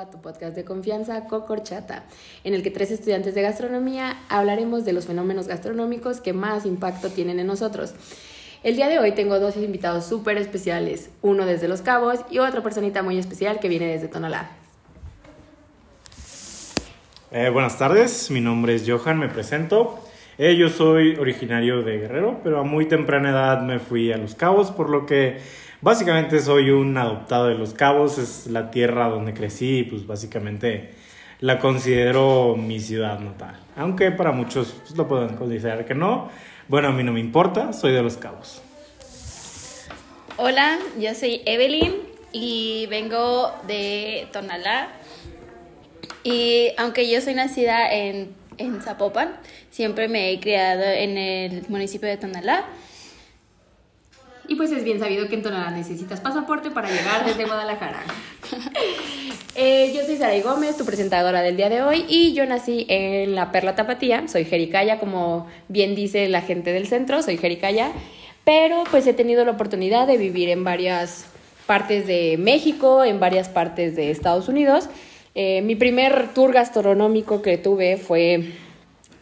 a tu podcast de confianza Cocorchata, en el que tres estudiantes de gastronomía hablaremos de los fenómenos gastronómicos que más impacto tienen en nosotros. El día de hoy tengo dos invitados súper especiales, uno desde Los Cabos y otra personita muy especial que viene desde Tonalá. Eh, buenas tardes, mi nombre es Johan, me presento. Eh, yo soy originario de Guerrero, pero a muy temprana edad me fui a Los Cabos, por lo que básicamente soy un adoptado de Los Cabos, es la tierra donde crecí y pues básicamente la considero mi ciudad natal. Aunque para muchos pues, lo pueden considerar que no, bueno, a mí no me importa, soy de Los Cabos. Hola, yo soy Evelyn y vengo de Tonalá. Y aunque yo soy nacida en, en Zapopan, siempre me he criado en el municipio de Tonalá. Y pues es bien sabido que en Tonalá necesitas pasaporte para llegar desde Guadalajara. Eh, yo soy Saray Gómez, tu presentadora del día de hoy, y yo nací en la Perla Tapatía. Soy jericaya, como bien dice la gente del centro, soy jericaya. Pero pues he tenido la oportunidad de vivir en varias partes de México, en varias partes de Estados Unidos. Eh, mi primer tour gastronómico que tuve fue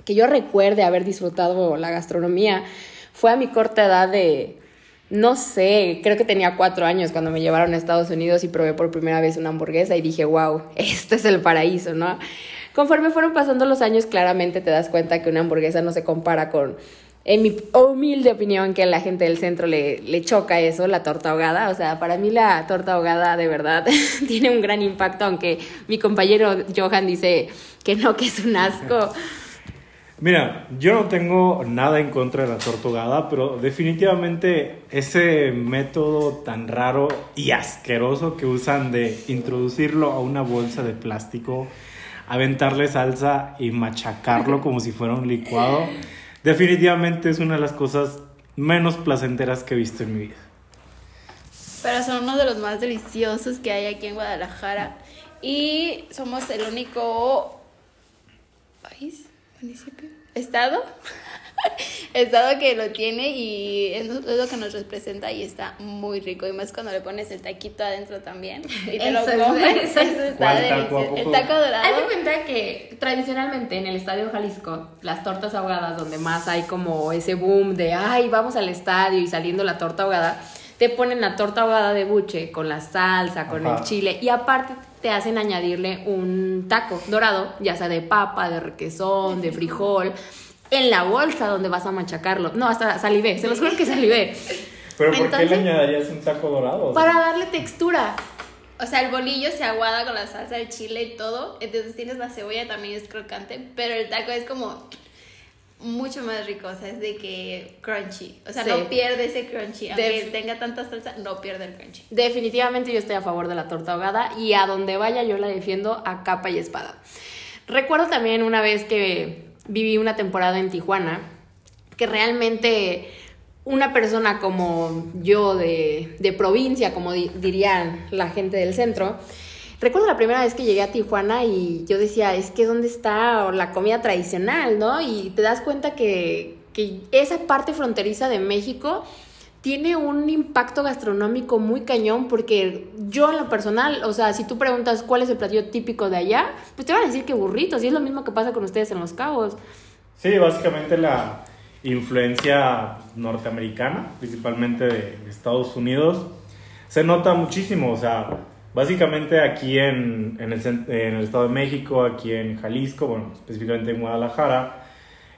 que yo recuerde haber disfrutado la gastronomía. Fue a mi corta edad de no sé, creo que tenía cuatro años cuando me llevaron a Estados Unidos y probé por primera vez una hamburguesa y dije, wow, este es el paraíso, ¿no? Conforme fueron pasando los años, claramente te das cuenta que una hamburguesa no se compara con, en mi humilde opinión, que a la gente del centro le, le choca eso, la torta ahogada. O sea, para mí la torta ahogada de verdad tiene un gran impacto, aunque mi compañero Johan dice que no, que es un asco. Mira, yo no tengo nada en contra de la tortugada, pero definitivamente ese método tan raro y asqueroso que usan de introducirlo a una bolsa de plástico, aventarle salsa y machacarlo como si fuera un licuado, definitivamente es una de las cosas menos placenteras que he visto en mi vida. Pero son uno de los más deliciosos que hay aquí en Guadalajara. Y somos el único país municipio, estado, estado que lo tiene y es lo que nos representa y está muy rico. Y más cuando le pones el taquito adentro también y te lo comes, eso está delicioso. El taco dorado. Haz de cuenta que tradicionalmente en el Estadio Jalisco, las tortas ahogadas donde más hay como ese boom de, ay, vamos al estadio y saliendo la torta ahogada, te ponen la torta ahogada de buche con la salsa, con el chile y aparte te hacen añadirle un taco dorado, ya sea de papa, de requesón, de frijol, en la bolsa donde vas a machacarlo. No, hasta salivé, se los juro que salivé. ¿Pero por qué le añadirías un taco dorado? Para darle textura. O sea, el bolillo se aguada con la salsa de chile y todo, entonces tienes la cebolla también es crocante, pero el taco es como mucho más rico, o sea, es de que crunchy, o sea, no pierde ese crunchy, aunque tenga tanta salsa, no pierde el crunchy. Definitivamente yo estoy a favor de la torta ahogada y a donde vaya yo la defiendo a capa y espada. Recuerdo también una vez que viví una temporada en Tijuana, que realmente una persona como yo de, de provincia, como dirían la gente del centro, Recuerdo la primera vez que llegué a Tijuana y yo decía, es que ¿dónde está la comida tradicional, no? Y te das cuenta que, que esa parte fronteriza de México tiene un impacto gastronómico muy cañón porque yo en lo personal, o sea, si tú preguntas cuál es el platillo típico de allá, pues te van a decir que burritos y es lo mismo que pasa con ustedes en Los Cabos. Sí, básicamente la influencia norteamericana, principalmente de Estados Unidos, se nota muchísimo, o sea, Básicamente aquí en, en, el, en, el, Estado de México, aquí en Jalisco, bueno, específicamente en Guadalajara,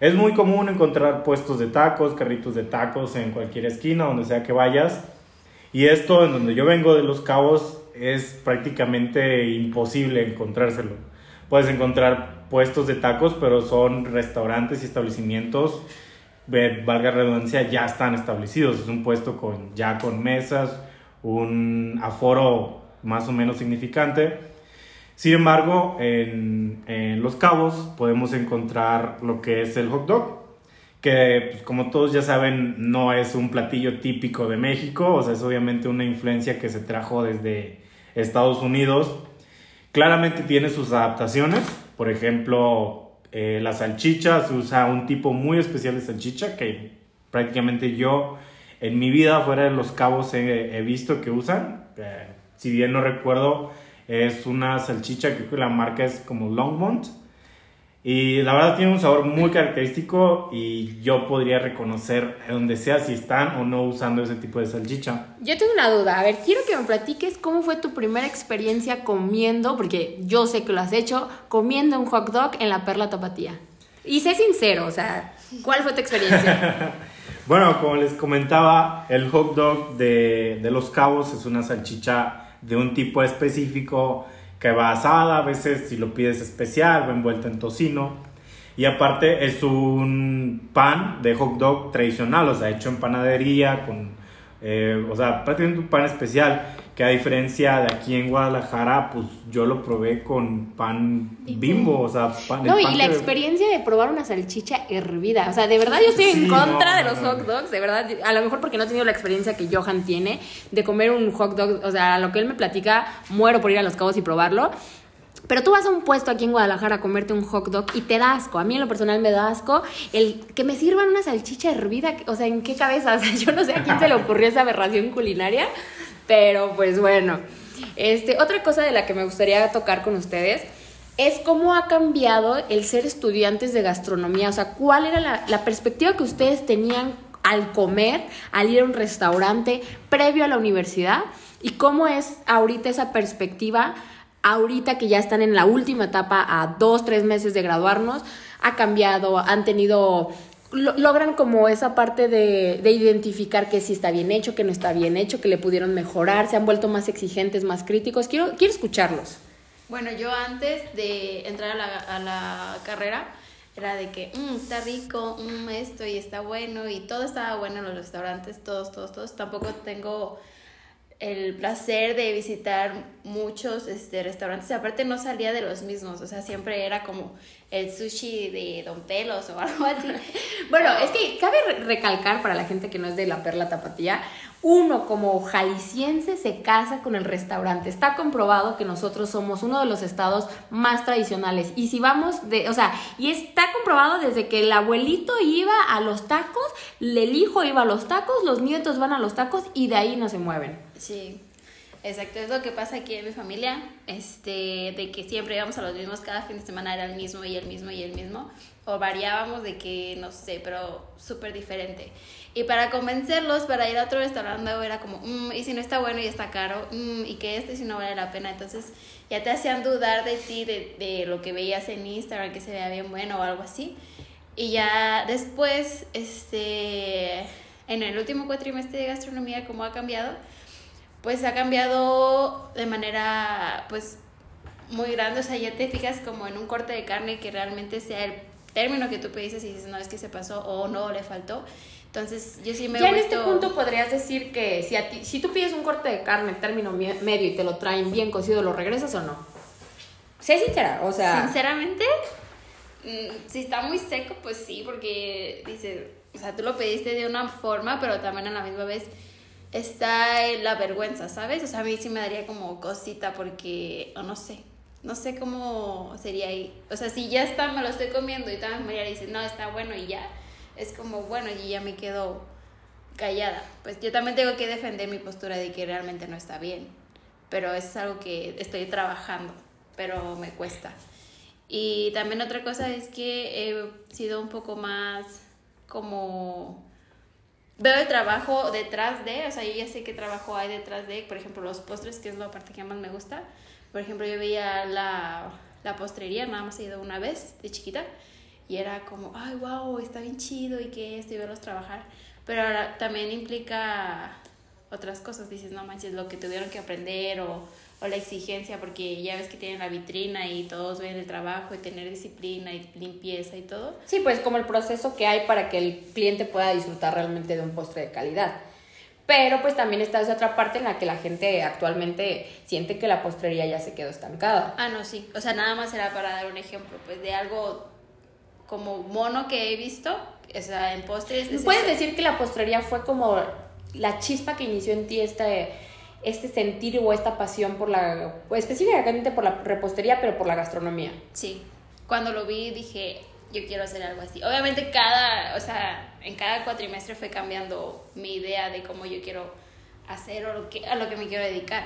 es muy común encontrar puestos de tacos, carritos de tacos en cualquier esquina, donde sea que vayas. Y esto, en donde yo vengo de Los Cabos, es prácticamente imposible encontrárselo. Puedes encontrar puestos de tacos, pero son restaurantes y establecimientos, valga redundancia, ya están establecidos. Es un puesto con, ya con mesas, un aforo más o menos significante. Sin embargo, en, en, Los Cabos podemos encontrar lo que es el hot dog, que pues, como todos ya saben no es un platillo típico de México, o sea, es obviamente una influencia que se trajo desde Estados Unidos. Claramente tiene sus adaptaciones, por ejemplo, eh, la salchicha, se usa un tipo muy especial de salchicha que prácticamente yo en mi vida fuera de Los Cabos he, visto que usan. Eh, si bien no recuerdo, Es una salchicha que la marca es como Longmont. Y la verdad tiene un sabor muy característico y yo podría reconocer donde sea si están o no usando ese tipo de salchicha. Yo tengo una duda, a ver, quiero que me platiques cómo fue tu primera experiencia comiendo, porque yo sé que lo has hecho, comiendo un hot dog en la Perla Tapatía. Y sé sincero, o sea, ¿cuál fue tu experiencia? bueno, como les comentaba, el hot dog de, de Los Cabos es una salchicha de un tipo específico que va asada, a veces si lo pides especial, va envuelta en tocino. Y aparte es un pan de hot dog tradicional, o sea, hecho en panadería, con, eh, o sea, prácticamente un pan especial que a diferencia de aquí en Guadalajara, pues yo lo probé con pan bimbo, o sea, pan No, pan y la que- experiencia de probar una salchicha hervida, o sea, de verdad yo estoy en contra no, de los hot dogs, de verdad, a lo mejor porque no he tenido la experiencia que Johan tiene de comer un hot dog, o sea, a lo que él me platica, muero por ir a Los Cabos y probarlo. Pero tú vas a un puesto aquí en Guadalajara a comerte un hot dog y te da asco. A mí en lo personal me da asco el que me sirvan una salchicha hervida. O sea, ¿en qué cabeza? O sea, yo no sé a quién se le ocurrió esa aberración culinaria. Pero pues bueno. Este, otra cosa de la que me gustaría tocar con ustedes es cómo ha cambiado el ser estudiantes de gastronomía. O sea, cuál era la, la perspectiva que ustedes tenían al comer, al ir a un restaurante previo a la universidad y cómo es ahorita esa perspectiva, ahorita que ya están en la última etapa, a dos, tres meses de graduarnos, ha cambiado, han tenido lo- logran como esa parte de, de identificar que sí está bien hecho, que no está bien hecho, que le pudieron mejorar, se han vuelto más exigentes, más críticos. Quiero, quiero escucharlos. Bueno, yo antes de entrar a la, a la carrera era de que "Mm, está rico, mm, esto y está bueno y todo estaba bueno en los restaurantes, todos, todos, todos. Tampoco tengo el placer de visitar muchos este, restaurantes. Aparte no salía de los mismos, o sea, siempre era como el sushi de Don Pelos o algo así. Bueno, es que cabe re- recalcar para la gente que no es de la Perla Tapatía, uno como jalisciense se casa con el restaurante. Está comprobado que nosotros somos uno de los estados más tradicionales. Y si vamos de, o sea, y está comprobado desde que el abuelito iba a los tacos, el hijo iba a los tacos, los nietos van a los tacos y de ahí no se mueven. Sí, exacto, es lo que pasa aquí en mi familia, este, de que siempre íbamos a los mismos, cada fin de semana era el mismo y el mismo y el mismo, o variábamos de que, no sé, pero súper diferente. Y para convencerlos, para ir a otro restaurante era como, "Mm, y si no está bueno y está caro, Mm, y que este si no vale la pena, entonces ya te hacían dudar de ti, de, de lo que veías en Instagram, que se veía bien bueno o algo así. Y ya después, este, en el último cuatrimestre de gastronomía, cómo ha cambiado, pues ha cambiado de manera pues muy grande, o sea, ya te fijas como en un corte de carne que realmente sea el término que tú pediste y dices, no, es que se pasó o no, le faltó. Entonces, yo sí me he ya en este punto podrías decir que si, a ti, si tú pides un corte de carne término me- medio y te lo traen bien cocido, ¿lo regresas o no? Sé sincera, o sea... Sinceramente, mm, si está muy seco, pues sí, porque dices, o sea, tú lo pediste de una forma, pero también a la misma vez está la vergüenza, ¿sabes? O sea, a mí sí me daría como cosita porque, o no sé, no sé cómo sería ahí. O sea, si ya está, me lo estoy comiendo y también María dice, no, está bueno y ya, es como, bueno, y ya me quedo callada. Pues yo también tengo que defender mi postura de que realmente no está bien, pero es algo que estoy trabajando, pero me cuesta. Y también otra cosa es que he sido un poco más como veo el trabajo detrás de, o sea, yo ya sé qué trabajo hay detrás de, por ejemplo, los postres, que es la parte que más me gusta. Por ejemplo, yo veía la, la postrería, nada más he ido una vez de chiquita, y era como, ay, wow, está bien chido y que esto, y verlos trabajar. Pero ahora también implica otras cosas, dices, no manches, lo que tuvieron que aprender o, o la exigencia, porque ya ves que tienen la vitrina y todos ven el trabajo y tener disciplina y limpieza y todo. Sí, pues como el proceso que hay para que el cliente pueda disfrutar realmente de un postre de calidad. Pero pues también está esa otra parte en la que la gente actualmente siente que la postrería ya se quedó estancada. Ah, no, sí. O sea, nada más era para dar un ejemplo, pues de algo como mono que he visto, o sea, en postres. es ¿Puedes decir que la postrería fue como la chispa que inició en ti este, este sentir o esta pasión por la, o específicamente por la repostería, pero por la gastronomía? Sí. Cuando lo vi dije, yo quiero hacer algo así. Obviamente cada, o sea, en cada cuatrimestre fue cambiando mi idea de cómo yo quiero hacer o lo que, a lo que me quiero dedicar.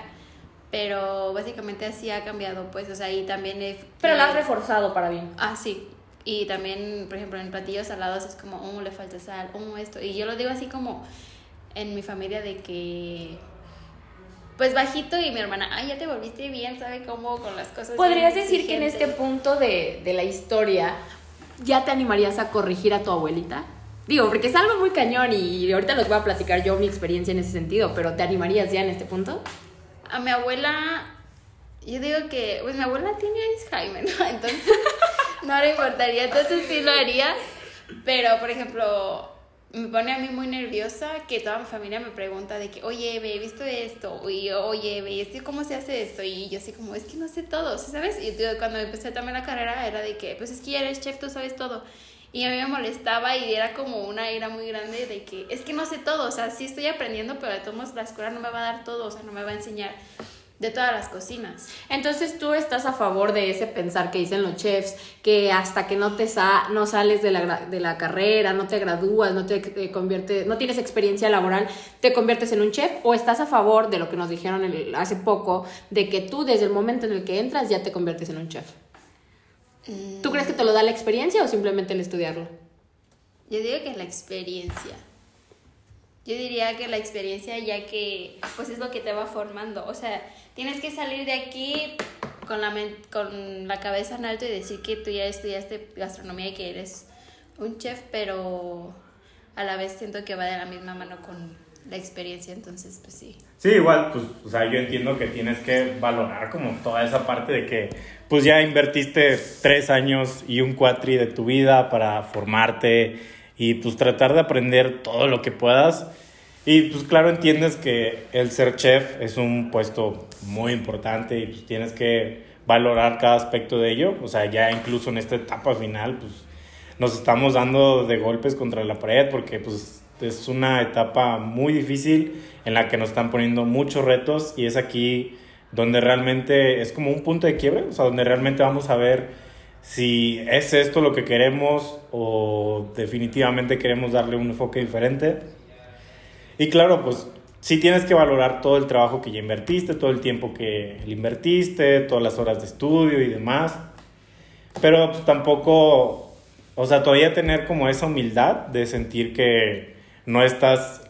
pero básicamente así ha cambiado, pues, o sea, y también... he- Pero la has reforzado para bien. Ah, sí. Y también, por ejemplo, en platillos salados es como, oh, le falta sal, oh, esto. Y yo lo digo así como en mi familia de que, pues bajito y mi hermana, ay, ya te volviste bien, ¿sabe cómo? Con las cosas. ¿Podrías decir que en este exigentes". punto de, de la historia ya te animarías a corregir a tu abuelita? Digo, porque es algo muy cañón y ahorita les voy a platicar yo mi experiencia en ese sentido, pero ¿te animarías ya en este punto? A mi abuela, yo digo que, pues mi abuela tiene Alzheimer, ¿no? Entonces, no le importaría, entonces sí lo haría. Pero, por ejemplo, me pone a mí muy nerviosa que toda mi familia me pregunta de que, oye, ve, he visto esto, y oye, ve, ¿este ¿cómo se hace esto? Y yo así como, es que no sé todo, ¿sabes? Y yo, cuando empecé también la carrera era de que, pues es que ya eres chef, tú sabes todo. Y a mí me molestaba y era como una ira muy grande de que es que no sé todo, o sea, sí estoy aprendiendo, pero de todos modos la escuela no me va a dar todo, o sea, no me va a enseñar de todas las cocinas. Entonces tú estás a favor de ese pensar que dicen los chefs, que hasta que no te sa no sales de la, de la carrera, no te gradúas, no te, te conviertes, no tienes experiencia laboral, te conviertes en un chef, o estás a favor de lo que nos dijeron el- hace poco, de que tú desde el momento en el que entras ya te conviertes en un chef. ¿Tú crees que te lo da la experiencia o simplemente el estudiarlo? Yo digo que la experiencia. Yo diría que la experiencia ya que pues es lo que te va formando. O sea, tienes que salir de aquí con la, con la cabeza en alto y decir que tú ya estudiaste gastronomía y que eres un chef, pero a la vez siento que va de la misma mano con la experiencia, entonces pues sí. Sí, igual, pues, o sea, yo entiendo que tienes que valorar como toda esa parte de que, pues ya invertiste tres años y un cuatri de tu vida para formarte y pues tratar de aprender todo lo que puedas. Y pues claro, entiendes que el ser chef es un puesto muy importante y pues tienes que valorar cada aspecto de ello. O sea, ya incluso en esta etapa final, pues nos estamos dando de golpes contra la pared porque pues es una etapa muy difícil en la que nos están poniendo muchos retos y es aquí donde realmente es como un punto de quiebre, o sea, donde realmente vamos a ver si es esto lo que queremos o definitivamente queremos darle un enfoque diferente. Y claro, pues sí tienes que valorar todo el trabajo que ya invertiste, todo el tiempo que le invertiste, todas las horas de estudio y demás. Pero pues, tampoco, o sea, todavía tener como esa humildad de sentir que no estás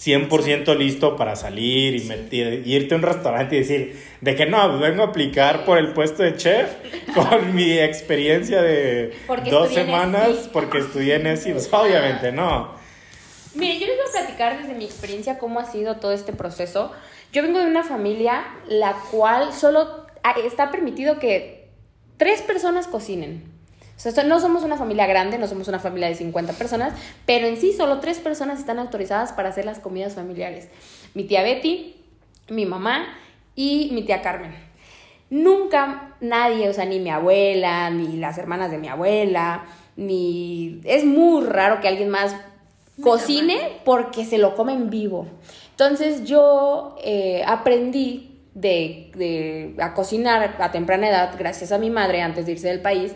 100% listo para salir y meter- y irte a un restaurante y decir, de que no, vengo a aplicar por el puesto de chef con mi experiencia de Porque dos semanas porque estudié en ESI. Pues, obviamente no. Miren, yo les voy a platicar desde mi experiencia cómo ha sido todo este proceso. Yo vengo de una familia la cual solo está permitido que tres personas cocinen. O sea, no somos una familia grande, no somos una familia de 50 personas, pero en sí solo tres personas están autorizadas para hacer las comidas familiares. Mi tía Betty, mi mamá y mi tía Carmen. Nunca nadie, o sea, ni mi abuela, ni las hermanas de mi abuela, ni... Es muy raro que alguien más cocine porque se lo comen vivo. Entonces yo eh, aprendí de, de- a cocinar a temprana edad gracias a mi madre antes de irse del país.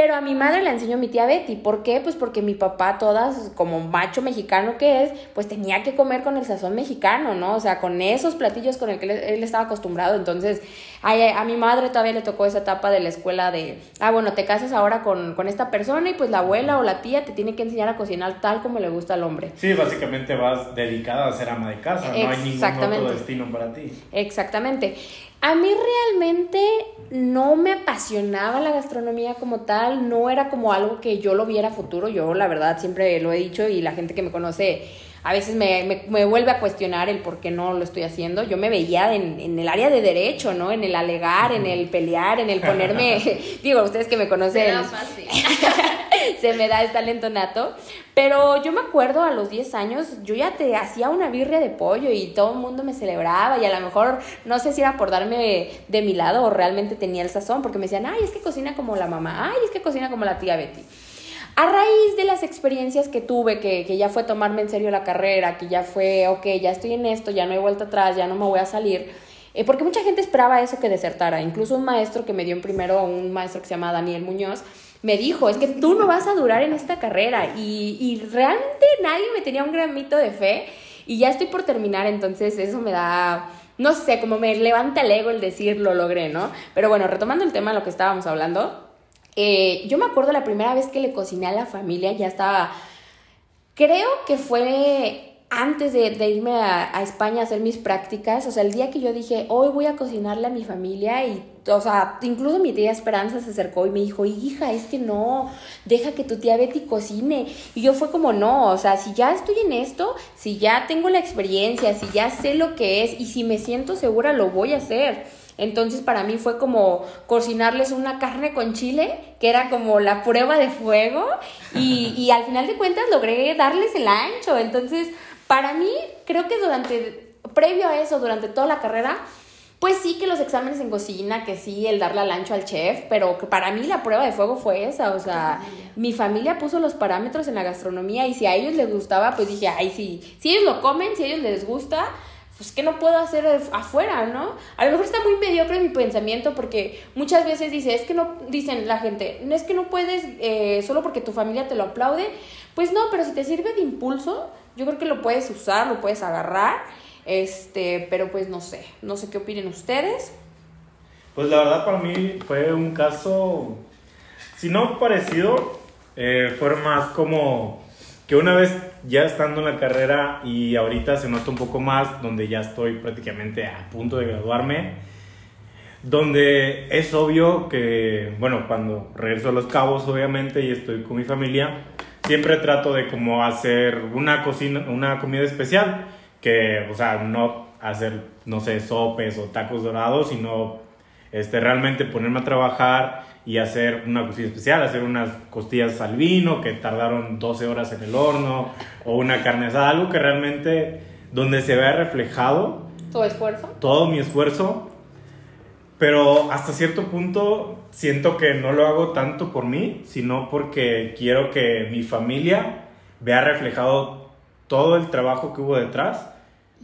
Pero a mi madre la enseñó mi tía Betty. ¿Por qué? Pues porque mi papá, todas, como macho mexicano que es, pues tenía que comer con el sazón mexicano, ¿no? O sea, con esos platillos con el que él, estaba acostumbrado. Entonces, a, a mi madre todavía le tocó esa etapa de la escuela de, ah, bueno, te casas ahora con, con esta persona y pues la abuela o la tía te tiene que enseñar a cocinar tal como le gusta al hombre. Sí, básicamente vas dedicada a ser ama de casa, no hay ningún otro destino para ti. Exactamente. A mí realmente no me apasionaba la gastronomía como tal, no era como algo que yo lo viera a futuro, yo la verdad siempre lo he dicho y la gente que me conoce a veces me, me- me vuelve a cuestionar el por qué no lo estoy haciendo. Yo me veía en, en el área de derecho, ¿no? En el alegar, en el pelear, en el ponerme, digo, ustedes que me conocen, Era fácil. se me da el talento nato. Pero yo me acuerdo a los 10 años, yo ya te hacía una birria de pollo y todo el mundo me celebraba y a lo mejor no sé si era por darme de mi lado o realmente tenía el sazón, porque me decían, ay, es que cocina como la mamá, ay, es que cocina como la tía Betty. A raíz de las experiencias que tuve, que, que ya fue tomarme en serio la carrera, que ya fue, ok, ya estoy en esto, ya no hay vuelta atrás, ya no me voy a salir, eh, porque mucha gente esperaba eso que desertara. Incluso un maestro que me dio en primero, un maestro que se llama Daniel Muñoz, me dijo, es que tú no vas a durar en esta carrera. Y, y realmente nadie me tenía un gramito de fe y ya estoy por terminar, entonces eso me da no sé, como me levanta el ego el decir lo logré, ¿no? Pero bueno, retomando el tema de lo que estábamos hablando, eh, yo me acuerdo la primera vez que le cociné a la familia, ya estaba, creo que fue antes de, irme a, España a hacer mis prácticas, o sea, el día que yo dije, hoy voy a cocinarle a mi familia y, o sea, incluso mi tía Esperanza se acercó y me dijo, hija, es que no, deja que tu tía Betty cocine. Y yo fue como, no, o sea, si ya estoy en esto, si ya tengo la experiencia, si ya sé lo que es y si me siento segura, lo voy a hacer. Entonces para mí fue como cocinarles una carne con chile, que era como la prueba de fuego, y al final de cuentas logré darles el ancho. Entonces para mí, creo que durante, previo a eso, durante toda la carrera, pues sí que los exámenes en cocina, que sí, el darle al ancho al chef, pero que para mí la prueba de fuego fue esa, o sea, mi familia puso los parámetros en la gastronomía y si a ellos les gustaba, pues dije, ay, sí, si ellos lo comen, si a ellos les gusta, pues ¿qué no puedo hacer afuera, no? A lo mejor está muy mediocre mi pensamiento porque muchas veces dice, es que no, dicen la gente, no es que no puedes eh, solo porque tu familia te lo aplaude, pues no, pero si te sirve de impulso, yo creo que lo puedes usar, lo puedes agarrar, este, pero pues no sé, no sé qué opinen ustedes. Pues la verdad para mí fue un caso, si no parecido, eh, fue más como que una vez ya estando en la carrera y ahorita se nota un poco más, donde ya estoy prácticamente a punto de graduarme, donde es obvio que, bueno, cuando regreso a Los Cabos obviamente y estoy con mi familia, siempre trato de como hacer una cocina, una comida especial, que, o sea, no hacer, no sé, sopes o tacos dorados, sino este, realmente ponerme a trabajar y hacer una cocina especial, hacer unas costillas al vino que tardaron 12 horas en el horno, o una carne asada, algo que realmente, donde se vea reflejado. ¿Tu esfuerzo? Todo mi esfuerzo pero hasta cierto punto siento que no lo hago tanto por mí, sino porque quiero que mi familia vea reflejado todo el trabajo que hubo detrás.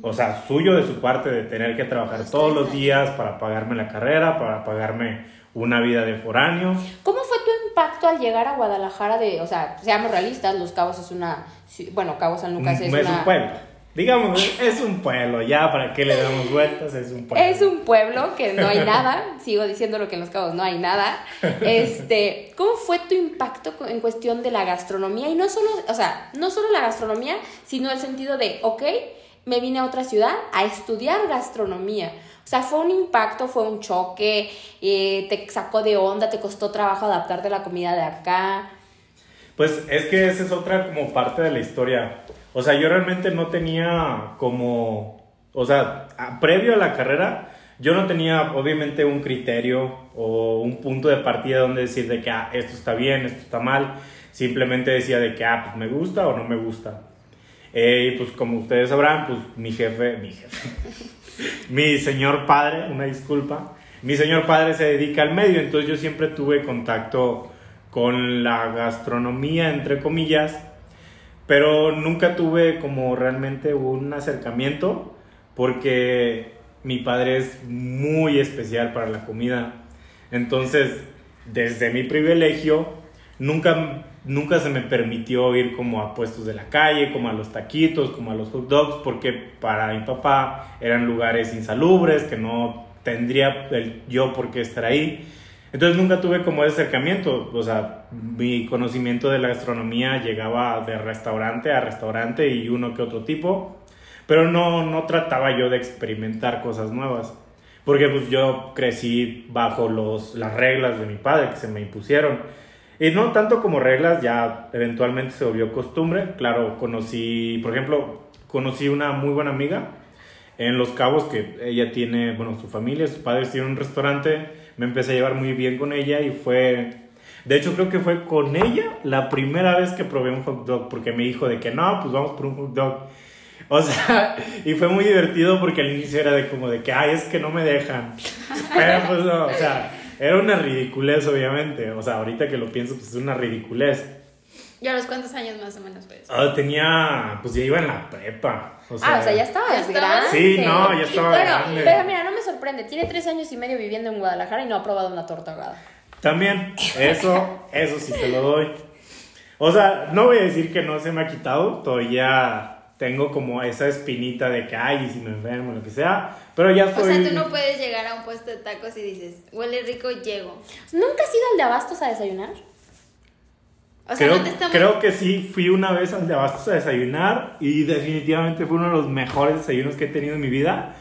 O sea, suyo de su parte de tener que trabajar todos los días para pagarme la carrera, para pagarme una vida de foráneo. ¿Cómo fue tu impacto al llegar a Guadalajara de, o sea, seamos realistas, Los Cabos es una, bueno, Cabo San Lucas es, es un pueblo Digamos, es un pueblo, ya para qué le damos vueltas, es un pueblo. Es un pueblo que no hay nada, sigo diciendo lo que en Los Cabos no hay nada. Este, ¿cómo fue tu impacto en cuestión de la gastronomía? Y no solo, o sea, no solo la gastronomía, sino el sentido de, ok, me vine a otra ciudad a estudiar gastronomía. O sea, fue un impacto, fue un choque, eh, te sacó de onda, te costó trabajo adaptarte a la comida de acá. Pues es que esa es otra como parte de la historia. O sea, yo realmente no tenía como, o sea, previo a la carrera, yo no tenía obviamente un criterio o un punto de partida donde decir de que, ah, esto está bien, esto está mal. Simplemente decía de que, ah, pues me gusta o no me gusta. Eh, y pues como ustedes sabrán, pues mi jefe, mi jefe, mi señor padre, una disculpa, mi señor padre se dedica al medio, entonces yo siempre tuve contacto con la gastronomía, entre comillas, pero nunca tuve como realmente un acercamiento porque mi padre es muy especial para la comida. Entonces, desde mi privilegio, nunca, nunca se me permitió ir como a puestos de la calle, como a los taquitos, como a los hot dogs, porque para mi papá eran lugares insalubres, que no tendría yo por qué estar ahí. Entonces nunca tuve como ese acercamiento, o sea, mi conocimiento de la gastronomía llegaba de restaurante a restaurante y uno que otro tipo, pero no, no trataba yo de experimentar cosas nuevas, porque pues yo crecí bajo los, las reglas de mi padre que se me impusieron. Y no tanto como reglas, ya eventualmente se volvió costumbre. Claro, conocí, por ejemplo, conocí una muy buena amiga en Los Cabos que ella tiene, bueno, su familia, sus padres tienen un restaurante me empecé a llevar muy bien con ella y fue... De hecho, creo que fue con ella la primera vez que probé un hot dog, porque me dijo de que no, pues vamos por un hot dog. O sea, y fue muy divertido porque al inicio era de como de que, ay, es que no me dejan. Pero pues no, o sea, era una ridiculez, obviamente. O sea, ahorita que lo pienso, pues es una ridiculez. ¿Y a los cuántos años más o menos fue ah, tenía, pues ya iba en la prepa. O sea, ah, o sea, ya estaba grande. Sí, no, ya estaba bueno, grande. Pero mira, no me sorprende. Tiene tres años y medio viviendo en Guadalajara y no ha probado una torta ahogada. También, eso, eso sí te lo doy. O sea, no voy a decir que no se me ha quitado. Todavía tengo como esa espinita de que, ay, y si me enfermo, lo que sea. Pero ya O soy... sea, tú no puedes llegar a un puesto de tacos y dices, huele rico, llego. ¿Nunca has ido al de Abastos a desayunar? O sea, creo, no te estamos... creo que sí, fui una vez al de Abastos a desayunar y definitivamente fue uno de los mejores desayunos que he tenido en mi vida.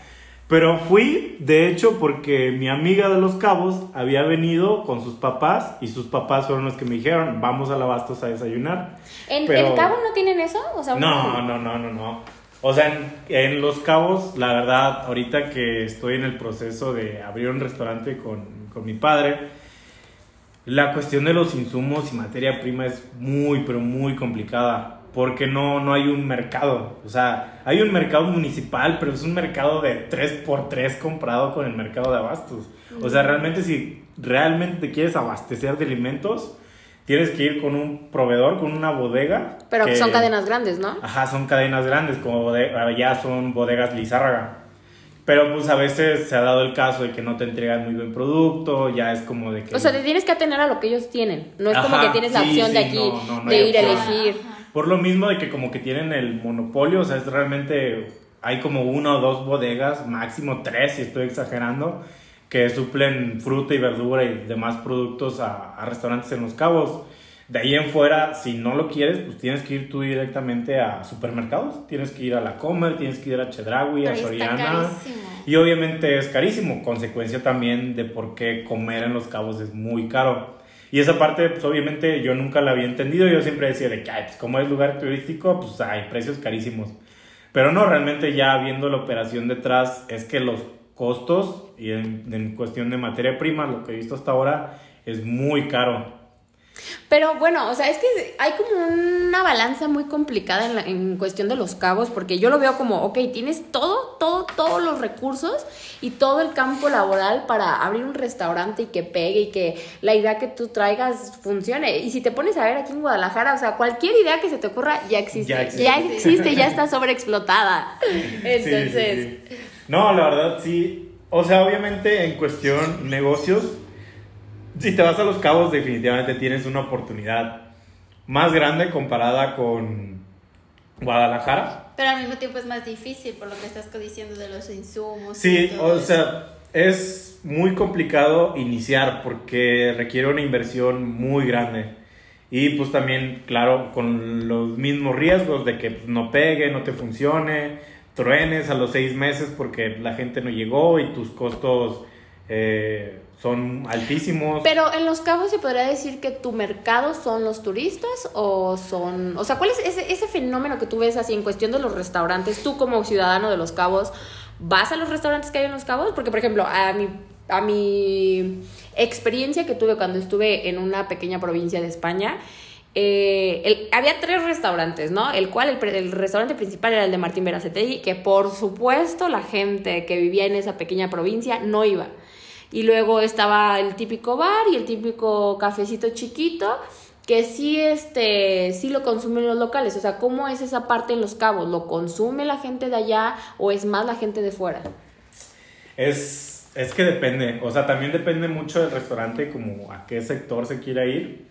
Pero fui, de hecho, porque mi amiga de Los Cabos había venido con sus papás y sus papás fueron los que me dijeron, vamos al Abastos a desayunar. ¿En Pero- el Cabo no tienen eso? O sea, No, no, no, no, no. O sea, en, en Los Cabos, la verdad, ahorita que estoy en el proceso de abrir un restaurante con, con mi padre, la cuestión de los insumos y materia prima es muy, pero muy complicada. Porque no, no hay un mercado. O sea, hay un mercado municipal, pero es un mercado de 3x3 comprado con el mercado de abastos. O sea, realmente si realmente te quieres abastecer de alimentos, tienes que ir con un proveedor, con una bodega. Pero que- son cadenas grandes, ¿no? Ajá, son cadenas grandes, como bodega, ya son bodegas Lizárraga. Pero pues a veces se ha dado el caso de que no te entregan muy buen producto, ya es como de que... O sea, te tienes que atener a lo que ellos tienen. No es como que tienes la sí, opción de aquí no, no, no de ir a elegir. Por lo mismo de que como que tienen el monopolio, o sea, es realmente... Hay como una o dos bodegas, máximo tres, si estoy exagerando, que suplen fruta y verdura y demás productos a, a restaurantes en Los Cabos. De ahí en fuera, si no lo quieres, pues tienes que ir tú directamente a supermercados. Tienes que ir a La Comer, tienes que ir a Chedraui, a Soriana. Y obviamente es carísimo, consecuencia también de por qué comer en Los Cabos es muy caro. Y esa parte, pues obviamente yo nunca la había entendido. Yo siempre decía de que, ay, pues como es lugar turístico, pues hay precios carísimos. Pero no, realmente ya viendo la operación detrás, es que los costos y en, en cuestión de materia prima, lo que he visto hasta ahora, es muy caro. Pero bueno, o sea, es que hay como una balanza muy complicada en, la- en cuestión de los cabos, porque yo lo veo como, ok, tienes todo, todo, todos los recursos y todo el campo laboral para abrir un restaurante y que pegue y que la idea que tú traigas funcione. Y si te pones a ver aquí en Guadalajara, o sea, cualquier idea que se te ocurra ya existe. Ya Ya existe. existe, ya, está sobreexplotada. Entonces, Sí, sí, sí. No, la verdad sí. O sea, obviamente en cuestión negocios, si te vas a los cabos, definitivamente tienes una oportunidad más grande comparada con Guadalajara. Pero al mismo tiempo es más difícil por lo que estás diciendo de los insumos. y Sí, todo o eso. sea, es muy complicado iniciar porque requiere una inversión muy grande. Y pues también, claro, con los mismos riesgos de que pues, no pegue, no te funcione, truenes a los seis meses porque la gente no llegó y tus costos eh, son altísimos. Pero en Los Cabos se podría decir que tu mercado son los turistas o son, o sea, ¿cuál es ese, ese fenómeno que tú ves así en cuestión de los restaurantes? Tú como ciudadano de Los Cabos, ¿vas a los restaurantes que hay en Los Cabos? Porque, por ejemplo, a mi, a mi experiencia que tuve cuando estuve en una pequeña provincia de España, eh, el- había tres restaurantes, ¿no? El cual, el, el restaurante principal era el de Martín Beracetegui, que por supuesto la gente que vivía en esa pequeña provincia no iba. Y luego estaba el típico bar y el típico cafecito chiquito que sí, este, sí lo consumen los locales. O sea, ¿cómo es esa parte en Los Cabos? ¿Lo consume la gente de allá o es más la gente de fuera? Es, es que depende, o sea, también depende mucho del restaurante, como a qué sector se quiera ir.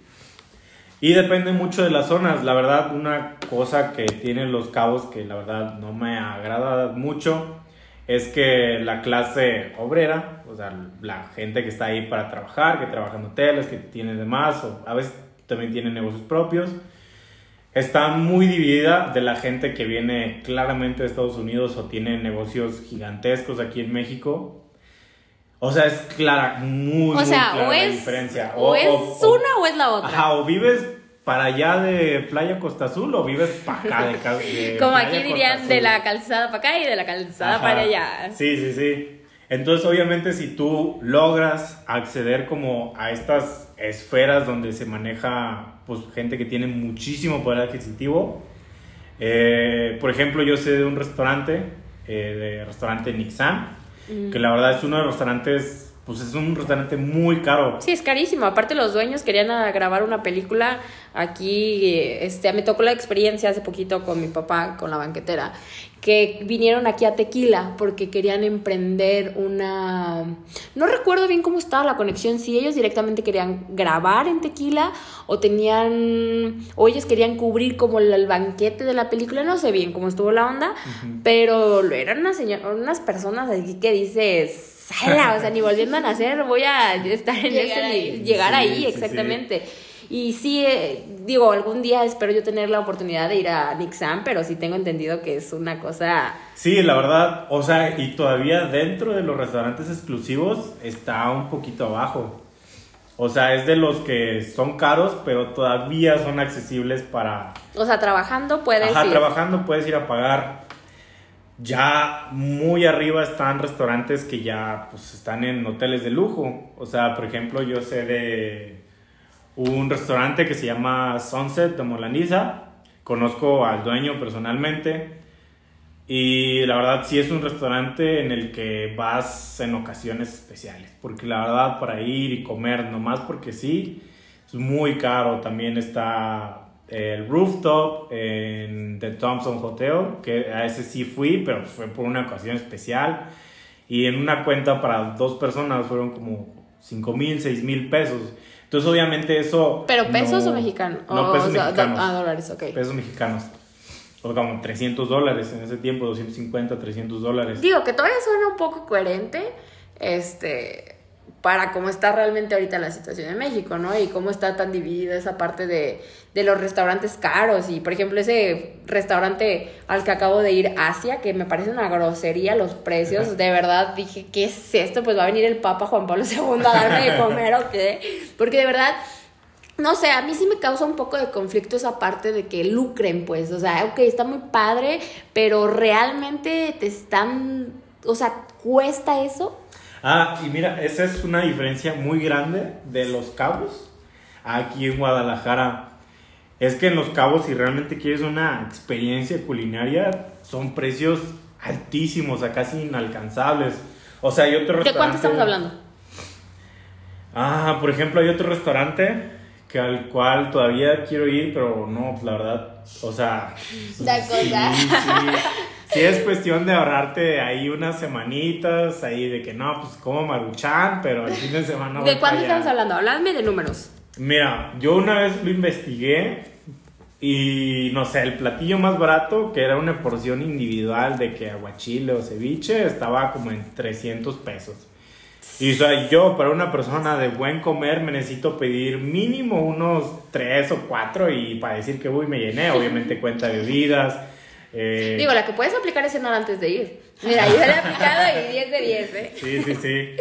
Y depende mucho de las zonas. La verdad, una cosa que tienen los cabos que la verdad no me agrada mucho es que la clase obrera, o sea, la gente que está ahí para trabajar, que trabaja en hoteles, que tiene demás, o a veces también tiene negocios propios, está muy dividida de la gente que viene claramente de Estados Unidos o tiene negocios gigantescos aquí en México. O sea, es clara, muy, O muy sea, clara o la es, diferencia. o, es una o es la otra. Ajá, o vives para allá de Playa Costa Azul o vives para acá de, de Como aquí dirían, de la calzada para acá y de la calzada Ajá. para allá. Sí, sí, sí. Entonces, obviamente, si tú logras acceder como a estas esferas donde se maneja pues gente que tiene muchísimo poder adquisitivo, eh, por ejemplo, yo sé de un restaurante, eh, de restaurante Nixan, que la verdad es uno de los restaurantes pues es un restaurante muy caro. Sí, es carísimo. Aparte los dueños querían ah, grabar una película aquí. Este, me tocó la experiencia hace poquito con mi papá, con la banquetera, que vinieron aquí a Tequila porque querían emprender una... No recuerdo bien cómo estaba la conexión, si ellos directamente querían grabar en Tequila o tenían... o ellos querían cubrir como el, banquete de la película, no sé bien cómo estuvo la onda, pero eran unas, unas personas aquí que dices... "Sala", o sea, ni volviendo a nacer voy a estar en Llegar ese... ahí. Llegar Sí, ahí, sí, sí. exactamente. Y sí, eh, digo, algún día espero yo tener la oportunidad de ir a Nixam, pero sí tengo entendido que es una cosa... Sí, la verdad, o sea, y todavía dentro de los restaurantes exclusivos está un poquito abajo. O sea, es de los que son caros, pero todavía son accesibles para... O sea, trabajando puedes Ajá, ir. trabajando puedes ir a pagar. Ya muy arriba están restaurantes que ya pues están en hoteles de lujo. O sea, por ejemplo, yo sé de un restaurante que se llama Sunset de Molaniza. Conozco al dueño personalmente. Y la verdad sí es un restaurante en el que vas en ocasiones especiales. Porque la verdad para ir y comer nomás porque sí, es muy caro. También está el rooftop en The Thompson Hotel, que a ese sí fui, pero fue por una ocasión especial. Y en una cuenta para dos personas fueron como 5 mil, 6 mil pesos. Entonces obviamente eso... ¿Pero pesos no- o mexicanos? No, O pesos sea, mexicanos Ah, dólares, ok. pesos mexicanos. O como 300 dólares en ese tiempo, 250, 300 dólares. Digo, que todavía suena un poco coherente, este, para cómo está realmente ahorita la situación en México, ¿no? Y cómo está tan dividida esa parte de, de los restaurantes caros. Y, por ejemplo, ese restaurante al que acabo de ir, Asia, que me parece una grosería los precios. De verdad, dije, ¿qué es esto? Pues va a venir el Papa Juan Pablo II a darme de comer o qué. Porque de verdad... No sé, a mí sí me causa un poco de conflicto esa parte de que lucren, pues, o sea, ok, está muy padre, pero realmente te están, o sea, ¿cuesta eso? Ah, y mira, esa es una diferencia muy grande de los cabos aquí en Guadalajara. Es que en los cabos, si realmente quieres una experiencia culinaria, son precios altísimos, a casi inalcanzables. O sea, hay otro ¿De restaurante. cuánto estamos hablando? Ah, por ejemplo, hay otro restaurante que al cual todavía quiero ir, pero no, pues la verdad, o sea, cosa. Sí, sí. Es cuestión de ahorrarte ahí unas semanitas, ahí de que no, pues como maruchan, pero el fin de semana ¿De cuánto estamos hablando? Háblame de números. Mira, yo una vez lo investigué y no sé, el platillo más barato, que era una porción individual de que aguachile o ceviche, estaba como en 300 pesos. Y o sea, yo para una persona de buen comer me necesito pedir mínimo unos 3 o 4 y para decir que uy me llené, obviamente cuenta bebidas. Eh, Digo, la que puedes aplicar es cenar antes de ir. Mira, yo la he aplicado y 10 de 10, ¿eh? Sí, sí, sí.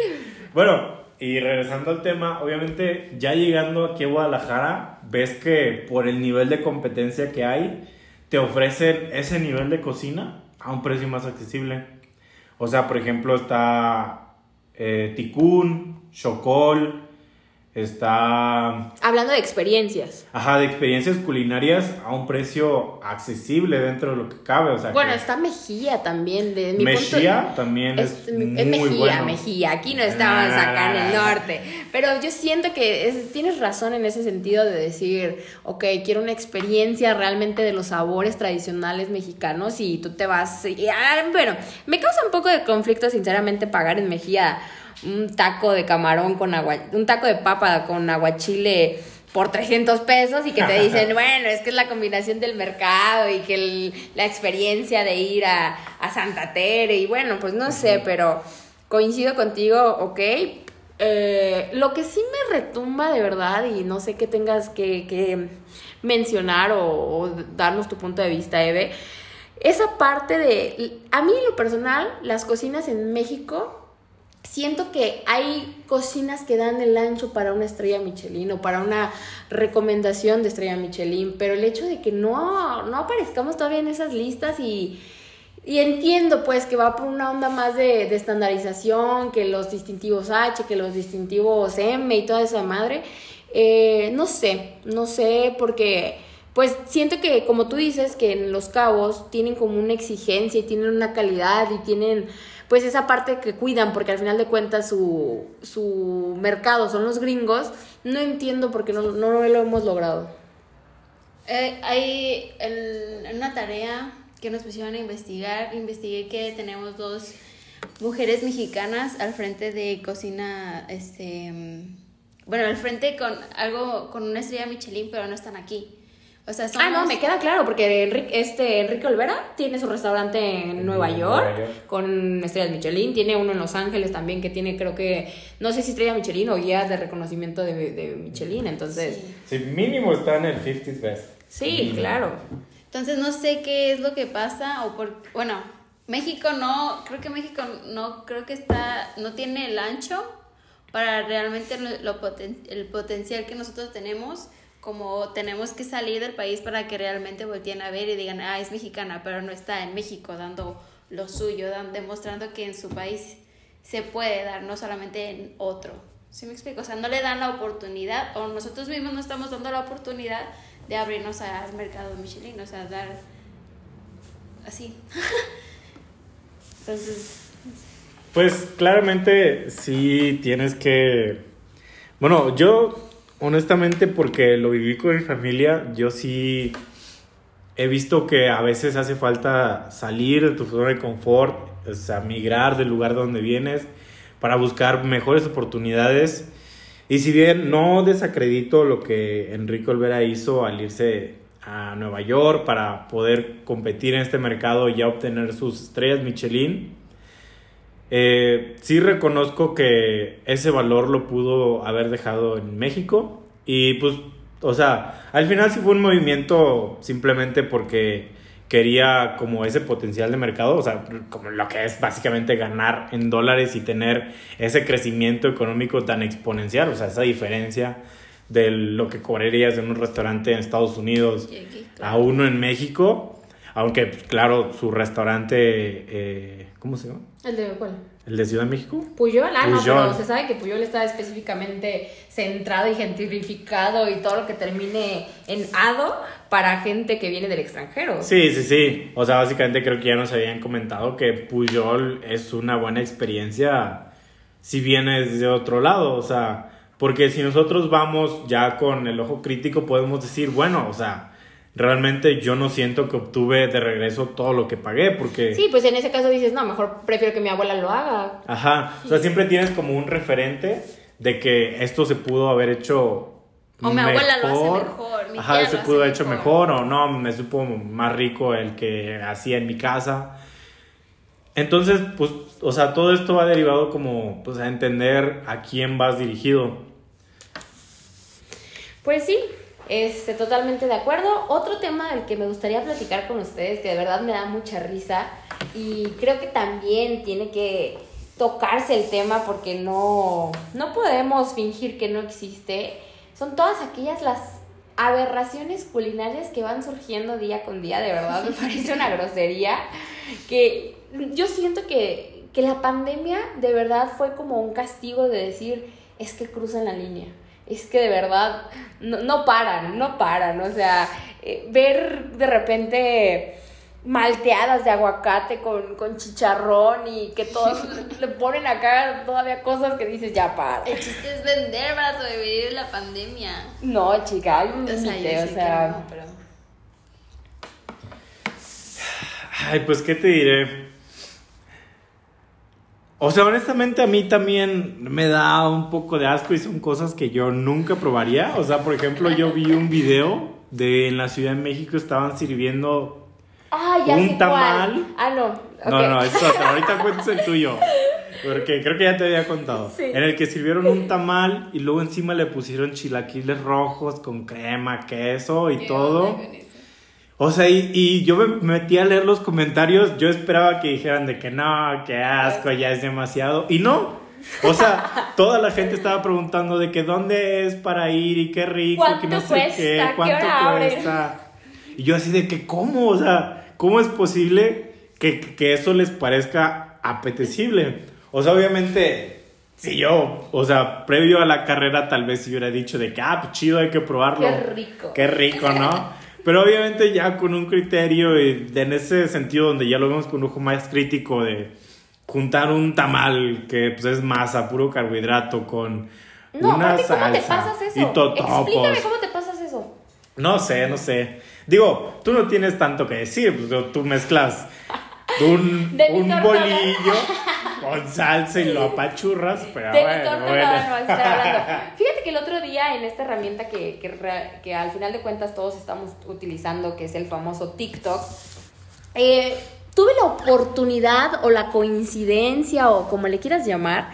Bueno, y regresando al tema, obviamente ya llegando aquí a Guadalajara, ves que por el nivel de competencia que hay, te ofrecen ese nivel de cocina a un precio más accesible. O sea, por ejemplo, está eh, Ticún, Chocol, está... Hablando de experiencias. Ajá, de experiencias culinarias a un precio accesible dentro de lo que cabe. O sea, Bueno, que está Mejía también. De mi Mejía punto, también es, es, muy Mejía, bueno. Mejía. Aquí no estamos acá en el norte. Pero yo siento que es- tienes razón en ese sentido de decir, ok, quiero una experiencia realmente de los sabores tradicionales mexicanos y tú te vas. y, ah, bueno, me causa un poco de conflicto, sinceramente, pagar en Mejía un taco de camarón con agua, un taco de papa con aguachile por 300 pesos y que te dicen, bueno, es que es la combinación del mercado y que el- la experiencia de ir a, a Santa Tere y bueno, pues no sé, pero coincido contigo, ok. Eh, lo que sí me retumba de verdad y no sé qué tengas que, que mencionar o, o darnos tu punto de vista, Eve, esa parte de, a mí en lo personal, las cocinas en México siento que hay cocinas que dan el ancho para una estrella Michelin o para una recomendación de estrella Michelin, pero el hecho de que no, no aparezcamos todavía en esas listas y, y entiendo pues que va por una onda más de, de estandarización, que los distintivos H, que los distintivos M y toda esa madre, eh, no sé, no sé porque pues siento que como tú dices que en Los Cabos tienen como una exigencia y tienen una calidad y tienen pues esa parte que cuidan porque al final de cuentas su, su mercado son los gringos, no entiendo por qué no, no lo hemos logrado. Eh, hay una tarea que nos pusieron a investigar, investigué que tenemos dos mujeres mexicanas al frente de cocina, este, mm, bueno, al frente con algo, con una estrella Michelin, pero no están aquí. O sea, somos... Ah, no, me queda claro, porque Enrique, este, Enrique Olvera tiene su restaurante en Nueva En York, Nueva York. con estrellas Michelin, tiene uno en Los Ángeles también que tiene creo que, no sé si estrella Michelin o guías de reconocimiento de, de Michelin, entonces, Sí. Sí, mínimo está en el 50th best. sí, Mínimo. claro. Entonces no sé qué es lo que pasa o por bueno, México no, creo que México no creo que está no tiene el ancho para realmente lo, lo poten- el potencial que nosotros tenemos como tenemos que salir del país para que realmente volteen a ver y digan, ah, es mexicana, pero no está en México dando lo suyo, dan- demostrando que en su país se puede dar, no solamente en otro. ¿Sí me explico? O sea, no le dan la oportunidad, o nosotros mismos no estamos dando la oportunidad de abrirnos al mercado Michelin, o sea, dar así. Entonces, Pues claramente sí tienes que... Bueno, yo honestamente porque lo viví con mi familia, yo sí he visto que a veces hace falta salir de tu zona de confort, o sea, migrar del lugar donde vienes para buscar mejores oportunidades. Y si bien no desacredito lo que Enrique Olvera hizo al irse a Nueva York para poder competir en este mercado y ya obtener sus estrellas Michelin, eh, sí reconozco que ese valor lo pudo haber dejado en México y pues, o sea, al final sí fue un movimiento simplemente porque quería como ese potencial de mercado, o sea, como lo que es básicamente ganar en dólares y tener ese crecimiento económico tan exponencial, o sea, esa diferencia de lo que cobrarías en un restaurante en Estados Unidos a uno en México, aunque pues, claro, su restaurante, eh, ¿cómo se llama? ¿El de cuál? ¿El de Ciudad de México? Puyol, ah, no, Puyol. pero se sabe que Puyol está específicamente centrado y gentrificado y todo lo que termine en ado para gente que viene del extranjero. Sí, sí, sí. O sea, básicamente creo que ya nos habían comentado que Puyol es una buena experiencia si vienes de otro lado. O sea, porque si nosotros vamos ya con el ojo crítico, podemos decir, bueno, o sea, realmente yo no siento que obtuve de regreso todo lo que pagué, porque... Sí, pues en ese caso dices, no, mejor prefiero que mi abuela lo haga. Ajá. O sea, siempre tienes como un referente de que esto se pudo haber hecho. O mi abuela lo hace mejor, mi Ajá, se pudo haber hecho mejor. mejor, o no, me supo más rico el que hacía en mi casa. Entonces, pues, o sea, todo esto va derivado como, pues, a entender a quién vas dirigido. Pues sí, este, totalmente de acuerdo. Otro tema del que me gustaría platicar con ustedes, que de verdad me da mucha risa, y creo que también tiene que tocarse el tema porque no, no podemos fingir que no existe, son todas aquellas las aberraciones culinarias que van surgiendo día con día, de verdad me parece una grosería, que yo siento que, que la pandemia de verdad fue como un castigo de decir, es que cruzan la línea es que de verdad no, no paran, no paran. O sea, eh, ver de repente malteadas de aguacate con, con chicharrón y que todos le, ponen acá todavía cosas que dices, ya para. El chiste es vender para sobrevivir la pandemia. No, chica, hay un O sea, yo límite, o sea. no, pero... Ay, pues, ¿qué te diré? O sea, honestamente a mí también me da un poco de asco y son cosas que yo nunca probaría. O sea, por ejemplo, yo vi un video de en la Ciudad de México estaban sirviendo Ah, ya un sé tamal. cuál. Ah, no. No, ok. no, eso, ahorita cuentes el tuyo. Porque creo que ya te había contado. Sí. En el que sirvieron un tamal y luego encima le pusieron chilaquiles rojos con crema, queso y ¿Qué todo. onda? O sea, y, y yo me metí a leer los comentarios, yo esperaba que dijeran de que no, que asco, ya es demasiado. Y no. O sea, toda la gente estaba preguntando de que dónde es para ir y qué rico, que no ¿Cuánto sé cuesta? qué, ¿Qué cuánto abren? cuesta. Y yo así de que, ¿cómo? O sea, ¿cómo es posible que, que eso les parezca apetecible? O sea, obviamente, si yo, o sea, previo a la carrera tal vez si hubiera dicho de que, ah, pues chido, hay que probarlo. Qué rico. Qué rico, ¿no? Pero obviamente ya con un criterio y en ese sentido donde ya lo vemos con un ojo más crítico de juntar un tamal que pues es masa, puro carbohidrato con No, una aparte, ¿cómo te salsa pasas eso? y totopos. Explícame cómo te pasas eso. No sé, no sé. Digo, tú no tienes tanto que decir, pues tú mezclas un, bolillo con salsa y lo apachurras, pero De bueno, torta bueno. no, no, estoy hablando. Fíjate que el otro día en esta herramienta que, que, que al final de cuentas todos estamos utilizando, que es el famoso TikTok, eh, tuve la oportunidad o la coincidencia o como le quieras llamar,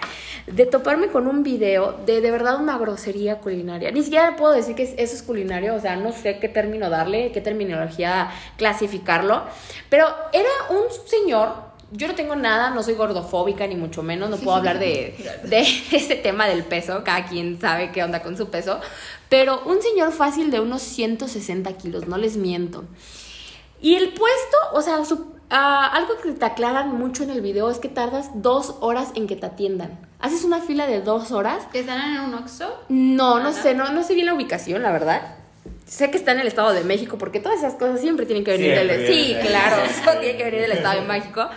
de toparme con un video de de verdad una grosería culinaria. Ni siquiera puedo decir que es- eso es culinario, o sea, no sé qué término darle, qué terminología clasificarlo, pero era un señor yo no tengo nada, no soy gordofóbica ni mucho menos, no puedo hablar de, de ese tema del peso, cada quien sabe qué onda con su peso, pero un señor fácil de unos 160 kilos, no les miento. Y el puesto, o sea, su- ah, algo que te aclaran mucho en el video es que tardas dos horas en que te atiendan. Haces una fila de dos horas. ¿Que están en un Oxxo? No, no sé, no, no sé bien la ubicación, la verdad. Sé que está en el Estado de México, porque todas esas cosas siempre tienen que venir Siempre del... Sí, vienen de- claro, eso tiene que venir del Estado de México.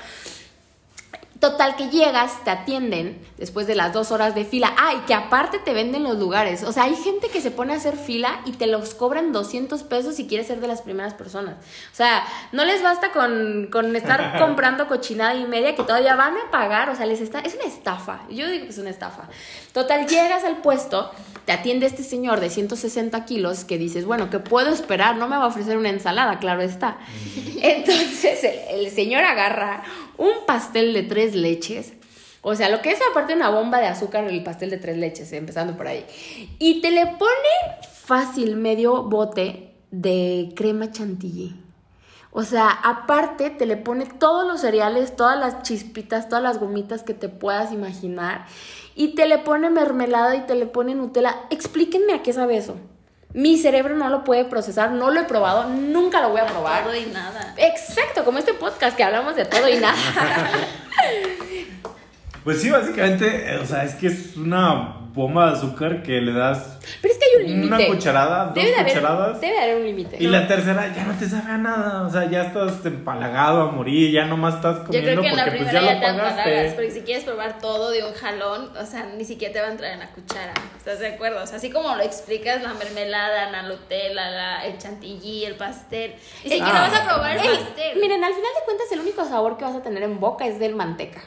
Total, que llegas, te atienden después de las dos horas de fila. Ah, y que aparte te venden los lugares. O sea, hay gente que se pone a hacer fila y te los cobran 200 pesos si quieres ser de las primeras personas. O sea, no les basta con, con estar comprando cochinada y media que todavía van a pagar. O sea, les está... Es una estafa. Yo digo que es una estafa. Total, llegas al puesto, te atiende este señor de 160 kilos que dices, bueno, ¿qué puedo esperar? No me va a ofrecer una ensalada, claro está. Entonces, el, el señor agarra un pastel de tres leches. O sea, lo que es aparte una bomba de azúcar, el pastel de tres leches, eh, empezando por ahí. Y te le pone fácil medio bote de crema chantilly. O sea, aparte te le pone todos los cereales, todas las chispitas, todas las gomitas que te puedas imaginar. Y te le pone mermelada y te le pone Nutella. Explíquenme a qué sabe eso. Mi cerebro no lo puede procesar, no lo he probado, nunca lo voy a probar. Todo y nada. Exacto, como este podcast que hablamos de todo y nada. Pues sí, básicamente, eh, o sea, es que es una bomba de azúcar que le das Pero es que hay un límite. una cucharada, dos Debe de haber, cucharadas. debe de haber un límite. Y la tercera ya no te sabe a nada, o sea, ya estás empalagado a morir, ya nomás estás Yo comiendo creo que en la porque pues primera ya ya, lo te empalagas, pagaste. porque si quieres probar todo de un jalón, o sea, ni siquiera te va a entrar en la cuchara. ¿Estás de acuerdo? O sea, así como lo explicas, la mermelada, la Nutella, la, el chantilly, el pastel. Ni siquiera Ah. vas a probar el pastel. miren, al final de cuentas el único sabor que vas a tener en boca es del manteca.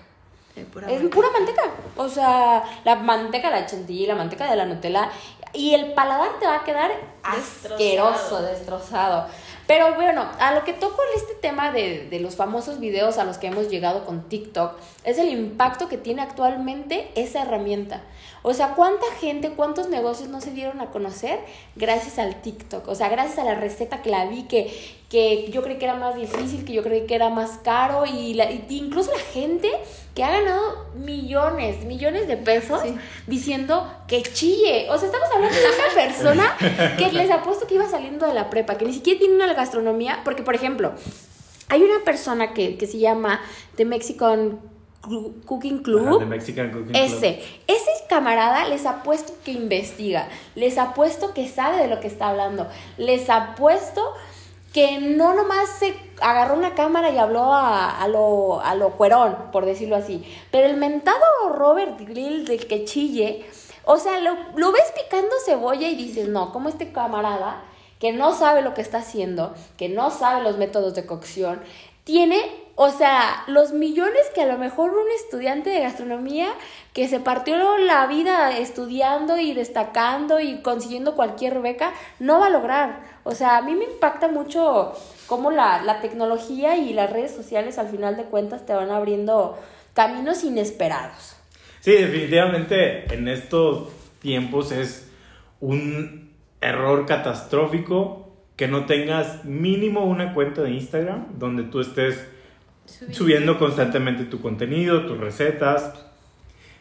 Eh, pura Es manteca. pura manteca. O sea, la manteca de la chantilly, la manteca de la Nutella. Y el paladar te va a quedar Destrozado. asqueroso, destrozado. Pero bueno, a lo que toco en este tema de, de los famosos videos a los que hemos llegado con TikTok, es el impacto que tiene actualmente esa herramienta. O sea, ¿cuánta gente, cuántos negocios no se dieron a conocer gracias al TikTok? O sea, gracias a la receta que la vi, que, que yo creí que era más difícil, que yo creí que era más caro, y, la, y incluso la gente que ha ganado millones, millones de pesos Sí. diciendo que chille. O sea, estamos hablando de una persona que les apuesto que iba saliendo de la prepa, que ni siquiera tiene una gastronomía, porque por ejemplo, hay una persona que, que se llama The Mexican Cooking Club. Ajá, de Mexican Cooking Club. Ese, ese camarada les apuesto que investiga, les apuesto que sabe de lo que está hablando, les apuesto que no nomás se agarró una cámara y habló a, a lo, a lo cuerón, por decirlo así, pero el mentado Robert Grill del que chille, o sea, lo, lo ves picando cebolla y dices, no, como este camarada que no sabe lo que está haciendo, que no sabe los métodos de cocción, tiene, o sea, los millones que a lo mejor un estudiante de gastronomía que se partió la vida estudiando y destacando y consiguiendo cualquier beca, no va a lograr. O sea, a mí me impacta mucho cómo la, la tecnología y las redes sociales al final de cuentas te van abriendo caminos inesperados. Sí, definitivamente en estos tiempos es un error catastrófico que no tengas mínimo una cuenta de Instagram donde tú estés subiendo constantemente tu contenido, tus recetas.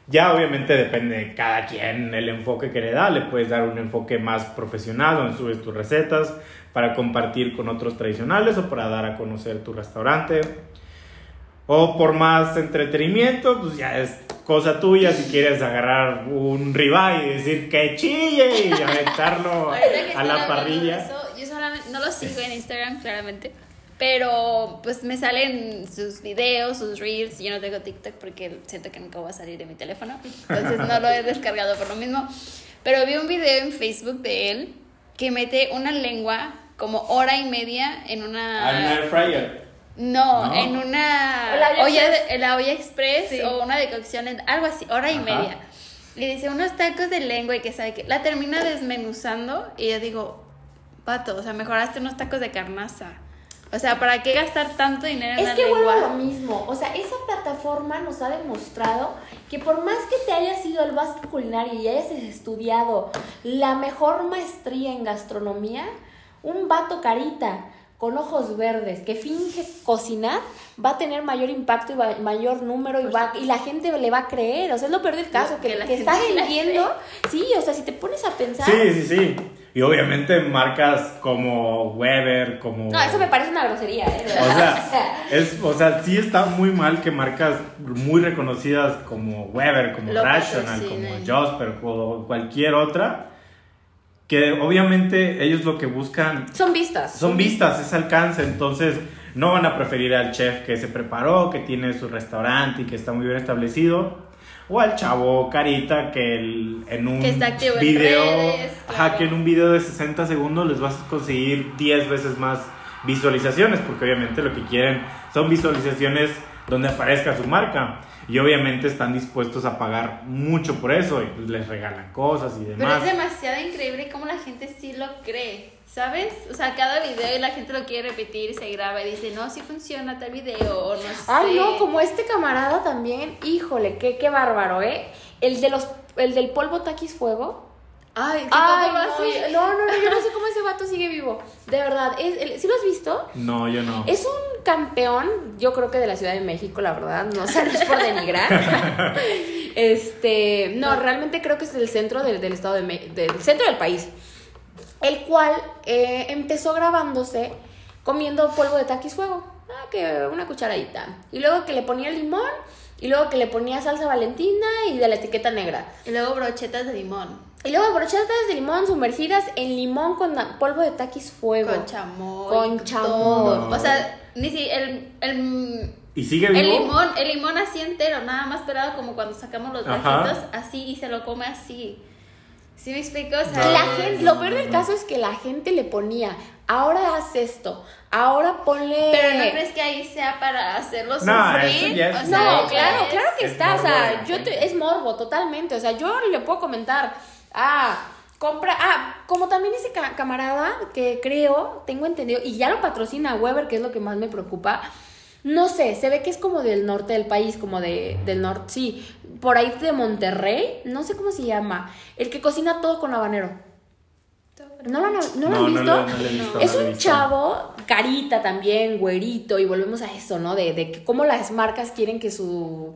Ya obviamente depende de cada quien el enfoque que le da. Le puedes dar un enfoque más profesional donde subes tus recetas para compartir con otros tradicionales o para dar a conocer tu restaurante. O por más entretenimiento, pues ya es cosa tuya si quieres agarrar un ribeye y decir que chille y aventarlo a la parrilla. eso, yo solamente, no lo sigo en Instagram, claramente. Pero pues me salen sus videos, sus reels. Yo no tengo TikTok porque siento que nunca va a salir de mi teléfono. Entonces no lo he descargado por lo mismo. Pero vi un video en Facebook de él que mete una lengua como hora y media en una. Air fryer. No, No. en una ¿La olla de, en la olla express Sí. o una decocción, en- algo así, hora y Ajá. media. Y dice, unos tacos de lengua y que sabe que la termina desmenuzando y yo digo, pato, o sea, mejoraste unos tacos de carnaza. O sea, ¿para qué gastar tanto dinero en Es la que vuelvo a lo mismo. O sea, esa plataforma nos ha demostrado que por más que te hayas ido al básico culinario y hayas estudiado la mejor maestría en gastronomía, un vato carita con ojos verdes que finge cocinar va a tener mayor impacto y va- mayor número y, va, y la gente le va a creer. O sea, es lo peor del caso, que, Que la que gente está vendiendo. Sí, o sea, si te pones a pensar. Sí, sí, sí. Y obviamente marcas como Weber, como... No, eso me parece una grosería, ¿eh? O sea, es, o sea, sí está muy mal que marcas muy reconocidas como Weber, como Lo Rational, como. Josper o cualquier otra, que obviamente ellos lo que buscan son vistas. son vistas, es alcance, entonces no van a preferir al chef que se preparó, que tiene su restaurante y que está muy bien establecido, o al chavo carita que el- en un Que está activo en video, redes, ajá, que en un video de 60 segundos les vas a conseguir 10 veces más visualizaciones, porque obviamente lo que quieren son visualizaciones donde aparezca su marca. Y obviamente están dispuestos a pagar mucho por eso y pues les regalan cosas y Pero demás. es demasiado increíble cómo la gente sí lo cree, ¿sabes? O sea, cada video y la gente lo quiere repetir se graba y dice, no, sí funciona tal video o no sé. Ay, no, como este camarada también, híjole, qué, qué bárbaro, ¿eh? El de los, el del polvo taquis fuego. Ay, ¿qué Ay, no, no, no, yo no sé cómo ese vato sigue vivo. De verdad, es, el- ¿sí lo has visto? No, yo no. Es un campeón, yo creo que de la Ciudad de México, la verdad, no, o sea, no es por denigrar. Este, no, realmente creo que es del centro del, del estado de del centro del país. El cual eh, empezó grabándose comiendo polvo de taquis fuego. Ah, que una cucharadita. Y luego que le ponía limón, y luego que le ponía salsa valentina y de la etiqueta negra. Y luego brochetas de limón. Y luego brochetas de limón sumergidas en limón con polvo de taquis fuego. Con chamoy. Con todo. chamoy. O sea, ni si el, el, ¿Y sigue el vivo? limón, el limón así entero, nada más pelado como cuando sacamos los bracitos, así y se lo come así. ¿Sí me explico? O sea, la No, gente, no, lo peor del no. caso es que la gente le ponía, ahora haz esto, ahora ponle... Pero no crees que ahí sea para hacerlo No, sufrir. eso ya es O sea, No, claro, es- claro que es está, o morbo sea, yo te- es morbo totalmente, o sea, yo le puedo comentar, ah, compra, ah, como también ese ca- camarada que creo, tengo entendido, y ya lo patrocina Weber, que es lo que más me preocupa, no sé, se ve que es como del norte del país, como de, del norte, sí, por ahí de Monterrey, no sé cómo se llama, el que cocina todo con habanero. ¿No lo han, no lo han No, no visto? lo- no lo he visto, es un visto. chavo, carita también, güerito, y volvemos a eso, ¿no? De, de que cómo las marcas quieren que su.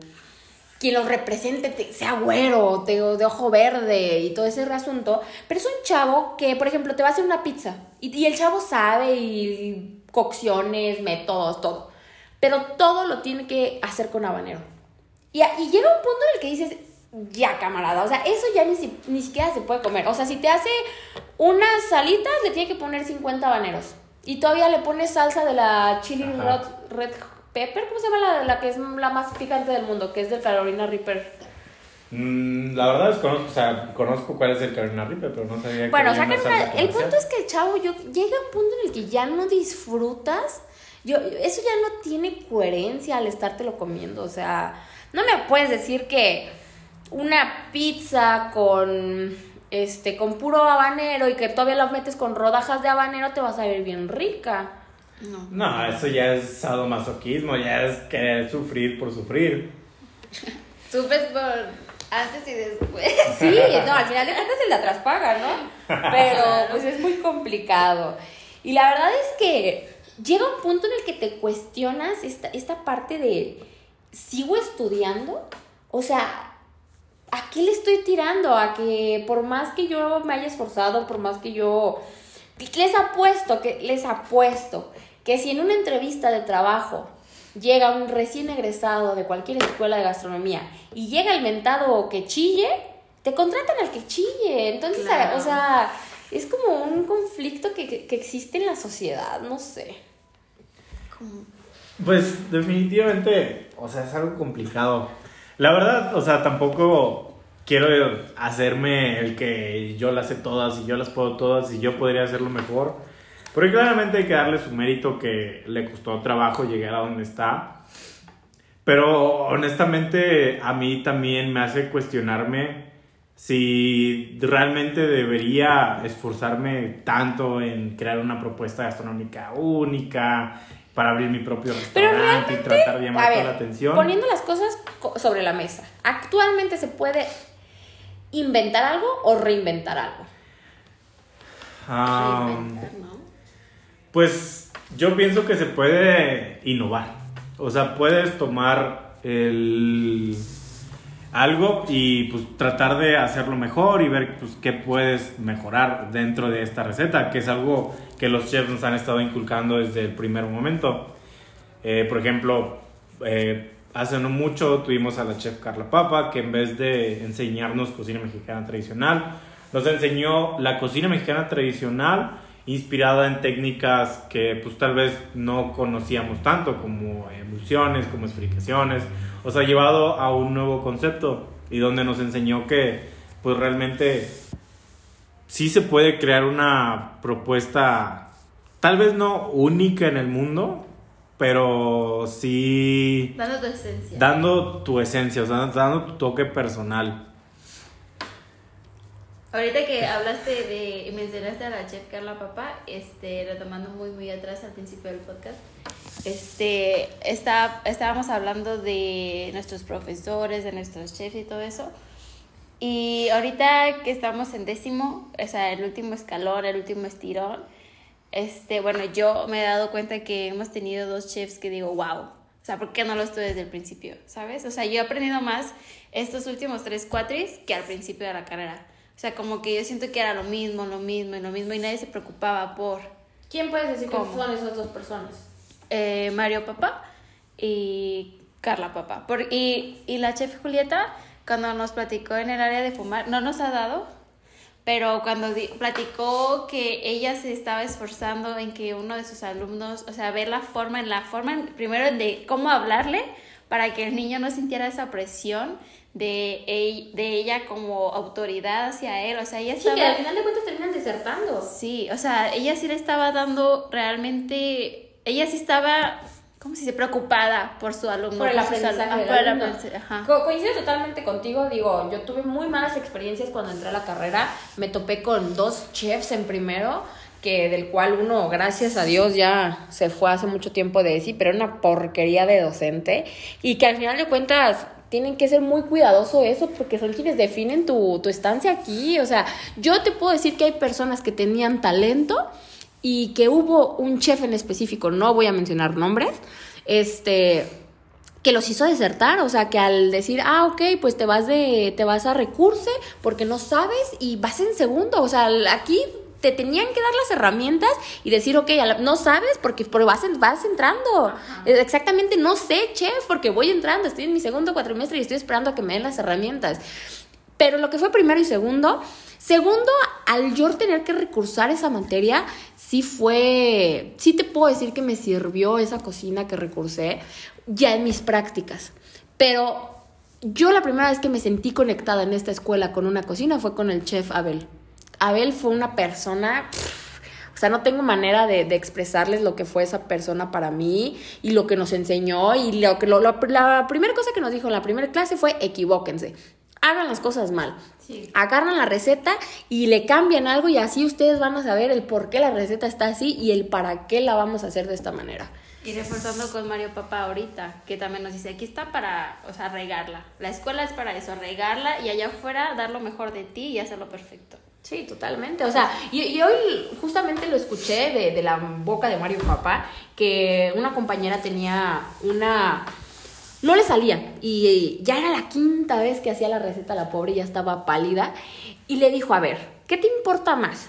Quien los represente te- sea güero, te- de ojo verde y todo ese asunto. Pero es un chavo que, por ejemplo, te va a hacer una pizza. Y, y el chavo sabe y cocciones, métodos, todo. Pero todo lo tiene que hacer con habanero. Y, llega un punto en el que dices, ya camarada, o sea, eso ya ni, si- ni siquiera se puede comer. O sea, si te hace unas salitas, le tiene que poner 50 habaneros. Y todavía le pones salsa de la chili red, red pepper, ¿cómo se llama la, la que es la más picante del mundo? Que es del Carolina Reaper. Mm, la verdad es conozco, o sea, conozco cuál es el Carolina Reaper, pero no sabía que Bueno, había sacan una el punto es que, chavo, yo, llega un punto en el que ya no disfrutas. Yo, eso ya no tiene coherencia al estártelo comiendo. O sea, no me puedes decir que una pizza con este con puro habanero y que todavía la metes con rodajas de habanero te va a salir bien rica. No. No, eso ya es sadomasoquismo, ya es querer sufrir por sufrir. Sufres por antes y después. Sí, no, al final de cuentas el de atrás paga, ¿no? Pero pues es muy complicado. Y la verdad es que llega un punto en el que te cuestionas esta, esta parte de, ¿sigo estudiando? O sea, ¿a qué le estoy tirando? A que por más que yo me haya esforzado, por más que yo... Les apuesto, que les apuesto que si en una entrevista de trabajo llega un recién egresado de cualquier escuela de gastronomía y llega el mentado que chille, te contratan al que chille. Entonces, Claro. o sea, es como un conflicto que, que, que existe en la sociedad, no sé. Como- Pues definitivamente, o sea, es algo complicado. La verdad, o sea, tampoco quiero hacerme el que yo las sé todas y yo las puedo todas y yo podría hacerlo mejor. Porque claramente hay que darle su mérito que le costó trabajo llegar a donde está. Pero honestamente a mí también me hace cuestionarme si realmente debería esforzarme tanto en crear una propuesta gastronómica única, para abrir mi propio restaurante y tratar de llamar A toda la atención. poniendo las cosas co- sobre la mesa, ¿actualmente se puede inventar algo o reinventar algo? Ah, reinventar, ¿no? Pues yo pienso que se puede innovar. O sea, puedes tomar el algo y pues tratar de hacerlo mejor y ver pues qué puedes mejorar dentro de esta receta, que es algo que los chefs nos han estado inculcando desde el primer momento. Eh, por ejemplo, eh, hace no mucho tuvimos a la chef Carla Papa, que en vez de enseñarnos cocina mexicana tradicional, nos enseñó la cocina mexicana tradicional inspirada en técnicas que pues tal vez no conocíamos tanto, como emulsiones, como esferificaciones, o sea, llevado a un nuevo concepto y donde nos enseñó que pues realmente sí se puede crear una propuesta, tal vez no única en el mundo, pero sí Dando tu esencia. dando tu esencia, o sea, dando tu toque personal. Ahorita que hablaste de mencionaste a la chef Carla Papá, este, retomando muy muy atrás al principio del podcast, este, está, estábamos hablando de nuestros profesores, de nuestros chefs y todo eso. Y ahorita que estamos en décimo, o sea, el último escalón, el último estirón, este, bueno, yo me he dado cuenta que hemos tenido dos chefs que digo, wow, o sea, ¿por qué no los tuve desde el principio? ¿Sabes? O sea, yo he aprendido más estos últimos tres cuatris que al principio de la carrera. O sea, como que yo siento que era lo mismo, lo mismo y lo mismo y nadie se preocupaba por ¿Quién puedes decir ¿Cómo? que son esas dos personas? eh, Mario Papá y Carla Papá. Por, y, y la chef Julieta, cuando nos platicó en el área de fumar, no nos ha dado, pero cuando di- platicó que ella se estaba esforzando en que uno de sus alumnos, o sea, ver la forma, en la forma, primero de cómo hablarle para que el niño no sintiera esa presión de, ell- de ella como autoridad hacia él, o sea, ella Sí, estaba... que al final de cuentas terminan desertando. Sí, o sea, ella sí le estaba dando realmente, ella sí estaba, ¿cómo se dice? Preocupada por su alumno. Por el aprendizaje del por el alumno. aprendizaje, ajá. Co- coincido totalmente contigo, digo, yo tuve muy malas experiencias cuando entré a la carrera, me topé con dos chefs en primero, que del cual uno, gracias a Dios, ya se fue hace mucho tiempo de sí, pero era una porquería de docente, y que al final de cuentas tienen que ser muy cuidadoso eso, porque son quienes definen tu, tu estancia aquí, o sea, yo te puedo decir que hay personas que tenían talento, y que hubo un chef en específico, no voy a mencionar nombres, este, que los hizo desertar, o sea, que al decir, ah, ok, pues te vas de, te vas a recurse porque no sabes y vas en segundo, o sea, aquí te tenían que dar las herramientas y decir, ok, no sabes porque, porque vas, vas entrando. Eh, Exactamente, no sé, chef, porque voy entrando, estoy en mi segundo cuatrimestre y estoy esperando a que me den las herramientas. Pero lo que fue primero y segundo, segundo, al yo tener que recursar esa materia, sí fue, sí te puedo decir que me sirvió esa cocina que recursé ya en mis prácticas. Pero yo la primera vez que me sentí conectada en esta escuela con una cocina fue con el chef Abel. Abel fue una persona... pff, o sea, no tengo manera de, de expresarles lo que fue esa persona para mí y lo que nos enseñó. Y lo que lo- lo- la primera cosa que nos dijo en la primera clase fue equivóquense. Hagan las cosas mal. Sí. Agarran la receta y le cambian algo y así ustedes van a saber el por qué la receta está así y el para qué la vamos a hacer de esta manera. Y reforzando con Mario Papá ahorita, que también nos dice, aquí está para, o sea, regarla. La escuela es para eso, regarla y allá afuera dar lo mejor de ti y hacerlo perfecto. Sí, totalmente. O sea, y, y hoy justamente lo escuché de, de la boca de Mario Papá, que una compañera tenía una... No le salía y ya era la quinta vez que hacía la receta la pobre, ya estaba pálida y le dijo, a ver, ¿qué te importa más?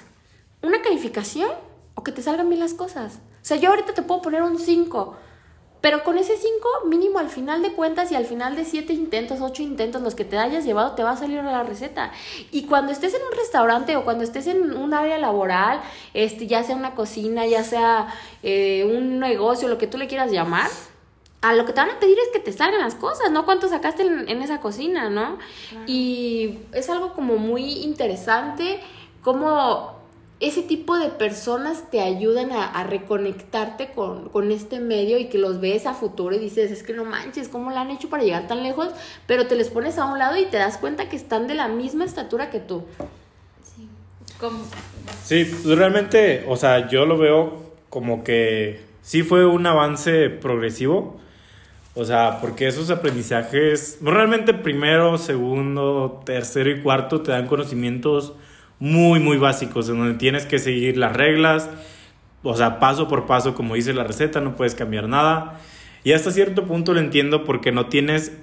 ¿Una calificación o que te salgan bien las cosas? O sea, yo ahorita te puedo poner un 5, Pero con ese 5, mínimo al final de cuentas y al final de 7 intentos, 8 intentos, los que te hayas llevado, te va a salir la receta. Y cuando estés en un restaurante o cuando estés en un área laboral, este, ya sea una cocina, ya sea eh, un negocio, lo que tú le quieras llamar, a lo que te van a pedir es que te salgan las cosas, ¿no? ¿Cuánto sacaste en, en esa cocina, no? Y es algo como muy interesante, como ese tipo de personas te ayudan a, a reconectarte con, con, este medio y que los ves a futuro y dices, es que no manches, ¿cómo lo han hecho para llegar tan lejos? Pero te les pones a un lado y te das cuenta que están de la misma estatura que tú. Sí, como... sí pues realmente, o sea, yo lo veo como que sí fue un avance progresivo. O sea, porque esos aprendizajes, realmente primero, segundo, tercero y cuarto te dan conocimientos muy, muy básicos, en donde tienes que seguir las reglas, o sea, paso por paso, como dice la receta, no puedes cambiar nada. Y hasta cierto punto lo entiendo porque no tienes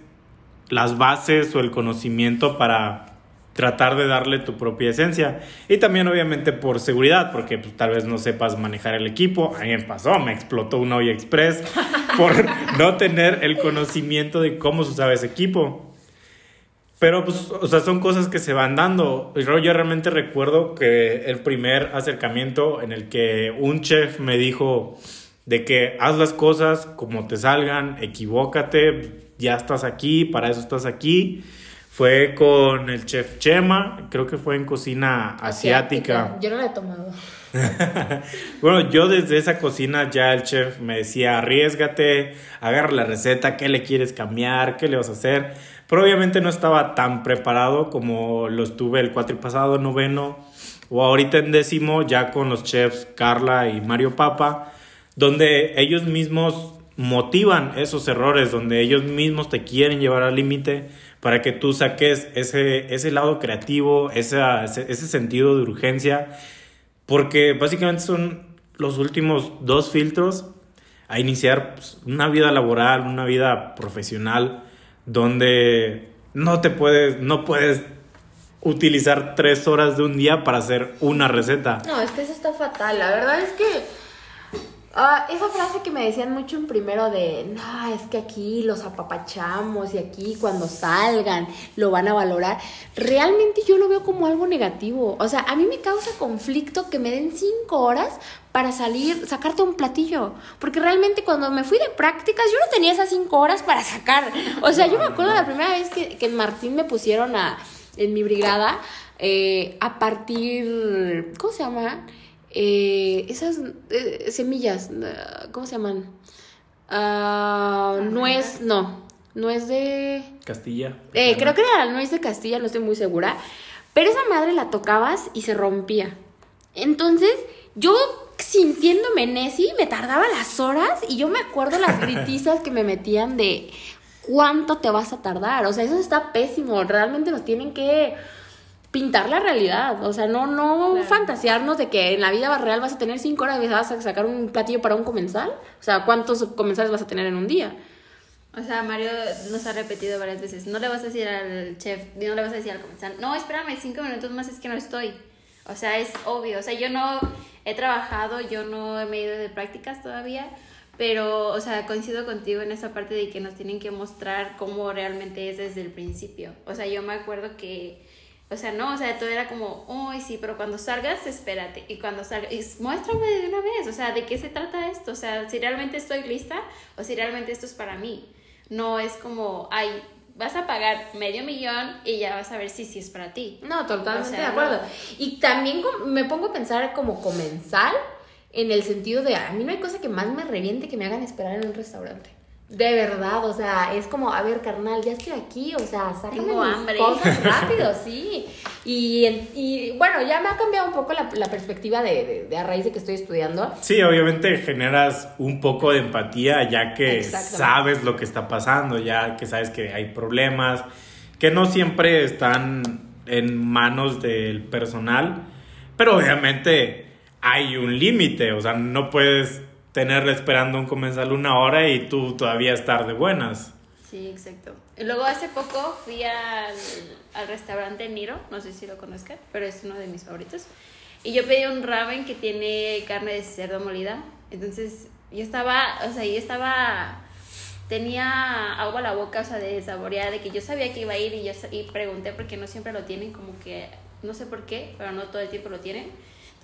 las bases o el conocimiento para tratar de darle tu propia esencia. Y también obviamente por seguridad, porque pues, tal vez no sepas manejar el equipo. A mí pasó, me explotó un olla express por no tener el conocimiento de cómo se usaba ese equipo. Pero, pues, o sea, son cosas que se van dando. Yo realmente recuerdo que el primer acercamiento en el que un chef me dijo de que haz las cosas como te salgan, equivócate, ya estás aquí, para eso estás aquí. Fue con el chef Chema, creo que fue en cocina asiática. asiática. Yo no la he tomado. bueno, yo desde esa cocina ya el chef me decía, arriesgate, agarra la receta, qué le quieres cambiar, qué le vas a hacer pero obviamente no estaba tan preparado como lo estuve el cuatri pasado, noveno, o ahorita en décimo, ya con los chefs Carla y Mario Papa, donde ellos mismos motivan esos errores, donde ellos mismos te quieren llevar al límite para que tú saques ese, ese lado creativo, ese, sentido de urgencia, porque básicamente son los últimos dos filtros a iniciar pues, una vida laboral, una vida profesional donde no te puedes, no puedes utilizar tres horas de un día para hacer una receta. No, es que eso está fatal. La verdad es que Uh, esa frase que me decían mucho en primero de, no, es que aquí los apapachamos y aquí cuando salgan lo van a valorar, realmente yo lo veo como algo negativo. O sea, a mí me causa conflicto que me den cinco horas para salir, sacarte un platillo. Porque realmente cuando me fui de prácticas, yo no tenía esas cinco horas para sacar. O sea, yo me acuerdo la primera vez que, que en Martín me pusieron a, en mi brigada eh, a partir, ¿cómo se llama? Eh, esas eh, semillas, ¿cómo se llaman? Uh, nuez, no, nuez de... Castilla. Eh, creo que era la nuez de Castilla, no estoy muy segura. Pero esa madre la tocabas y se rompía. Entonces, yo sintiéndome Nessie, me tardaba las horas y yo me acuerdo las gritizas que me metían de cuánto te vas a tardar. O sea, eso está pésimo. Realmente nos tienen que pintar la realidad, o sea, no, no fantasearnos de que en la vida real vas a tener cinco horas y vas a sacar un platillo para un comensal, o sea, ¿cuántos comensales vas a tener en un día? O sea, Mario nos ha repetido varias veces, no le vas a decir al chef, no le vas a decir al comensal, no, espérame, cinco minutos más es que no estoy. O sea, es obvio, o sea, yo no he trabajado, yo no me he ido de prácticas todavía, pero, o sea, coincido contigo en esa parte de que nos tienen que mostrar cómo realmente es desde el principio. O sea, yo me acuerdo que o sea, no, o sea, todo era como, uy, sí, pero cuando salgas, espérate. Y cuando salgas, muéstrame de una vez, o sea, ¿de qué se trata esto? O sea, si realmente estoy lista o si realmente esto es para mí. No es como, ay, vas a pagar medio millón y ya vas a ver si sí es para ti. No, totalmente de acuerdo. Y también me pongo a pensar como comensal en el sentido de, a mí no hay cosa que más me reviente que me hagan esperar en un restaurante. De verdad, o sea, es como, a ver, carnal, ya estoy aquí, o sea, sácame Tengo hambre. cosas rápido, sí. Y, y, bueno, ya me ha cambiado un poco la, la perspectiva de, de, a raíz de que estoy estudiando. Sí, obviamente generas un poco de empatía ya que sabes lo que está pasando, ya que sabes que hay problemas, que no siempre están en manos del personal, pero obviamente hay un límite, o sea, no puedes tenerle esperando un comensal una hora y tú todavía estar de buenas. Sí, exacto. Luego hace poco fui al, al restaurante Niro, no sé si lo conozcan, pero es uno de mis favoritos. Y yo pedí un ramen que tiene carne de cerdo molida. Entonces yo estaba, o sea, yo estaba tenía agua a la boca, o sea, de saborear, de que yo sabía que iba a ir y, yo, y pregunté porque no siempre lo tienen, como que, no sé por qué, pero no todo el tiempo lo tienen.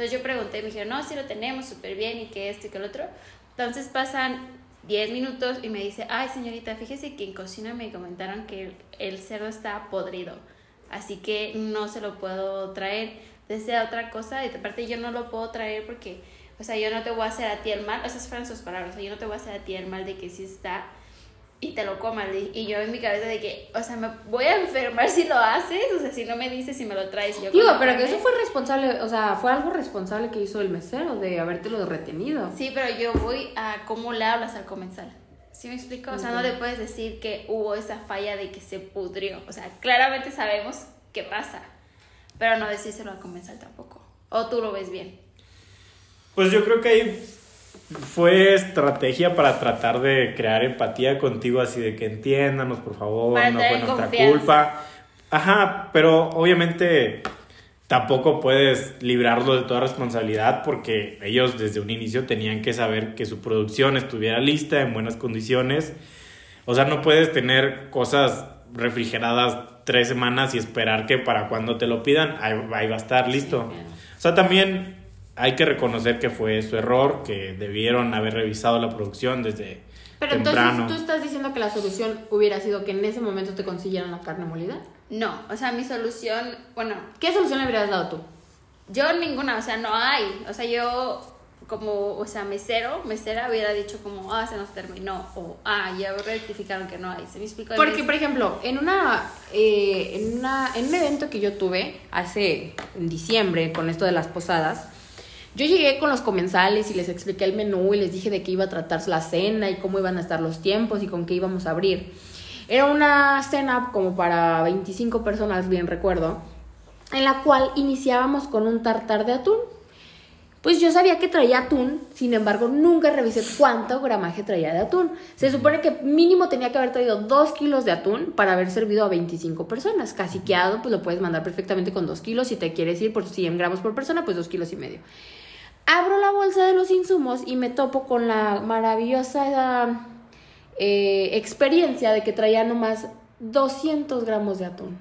Entonces yo pregunté, me dijeron, no, sí lo tenemos súper bien y que esto y que el otro. Entonces pasan 10 minutos y me dice, ay señorita, fíjese que en cocina me comentaron que el, el cerdo está podrido, así que no se lo puedo traer. Desea otra cosa, y aparte yo no lo puedo traer porque, o sea, yo no te voy a hacer a ti el mal, esas fueron sus palabras, o sea, yo no te voy a hacer a ti el mal de que sí está y te lo comas. Y yo en mi cabeza de que, o sea, me voy a enfermar si lo haces, o sea, si no me dices si me lo traes. Yo Digo, pero que eso fue responsable, o sea, fue algo responsable que hizo el mesero de habértelo retenido. Sí, pero yo voy a cómo le hablas al comensal. ¿Sí me explico? O sea, no le puedes decir que hubo esa falla de que se pudrió. O sea, claramente sabemos qué pasa, pero no decírselo al comensal tampoco. O tú lo ves bien. Pues yo creo que ahí fue estrategia para tratar de crear empatía contigo, así de que entiéndanos, por favor, Para no fue nuestra confianza. culpa. Ajá, pero obviamente tampoco puedes librarlo de toda responsabilidad porque ellos desde un inicio tenían que saber que su producción estuviera lista, en buenas condiciones. O sea, no puedes tener cosas refrigeradas tres semanas y esperar que para cuando te lo pidan, ahí, va a estar listo. O sea, también hay que reconocer que fue su error, que debieron haber revisado la producción desde Pero temprano. entonces tú estás diciendo que la solución hubiera sido que en ese momento te consiguieran la carne molida. No, o sea, mi solución, bueno, ¿Qué solución le hubieras dado tú? yo ninguna, o sea, no hay. O sea, yo como, o sea, mesero, mesera hubiera dicho como, ah, se nos terminó, o ah, ya rectificaron que no hay. ¿Se me explicó? Porque, por ejemplo, en una, eh, en una, en un evento que yo tuve hace en diciembre con esto de las posadas, yo llegué con los comensales y les expliqué el menú y les dije de qué iba a tratarse la cena y cómo iban a estar los tiempos y con qué íbamos a abrir. Era una cena como para 25 personas, bien recuerdo, en la cual iniciábamos con un tartar de atún. Pues yo sabía que traía atún, sin embargo nunca revisé cuánto gramaje traía de atún. Se supone que mínimo tenía que haber traído 2 kilos de atún para haber servido a 25 personas. Caciqueado, pues lo puedes mandar perfectamente con 2 kilos. Si te quieres ir por 100 gramos por persona, pues 2 kilos y medio. Abro la bolsa de los insumos y me topo con la maravillosa eh, experiencia de que traía nomás 200 gramos de atún.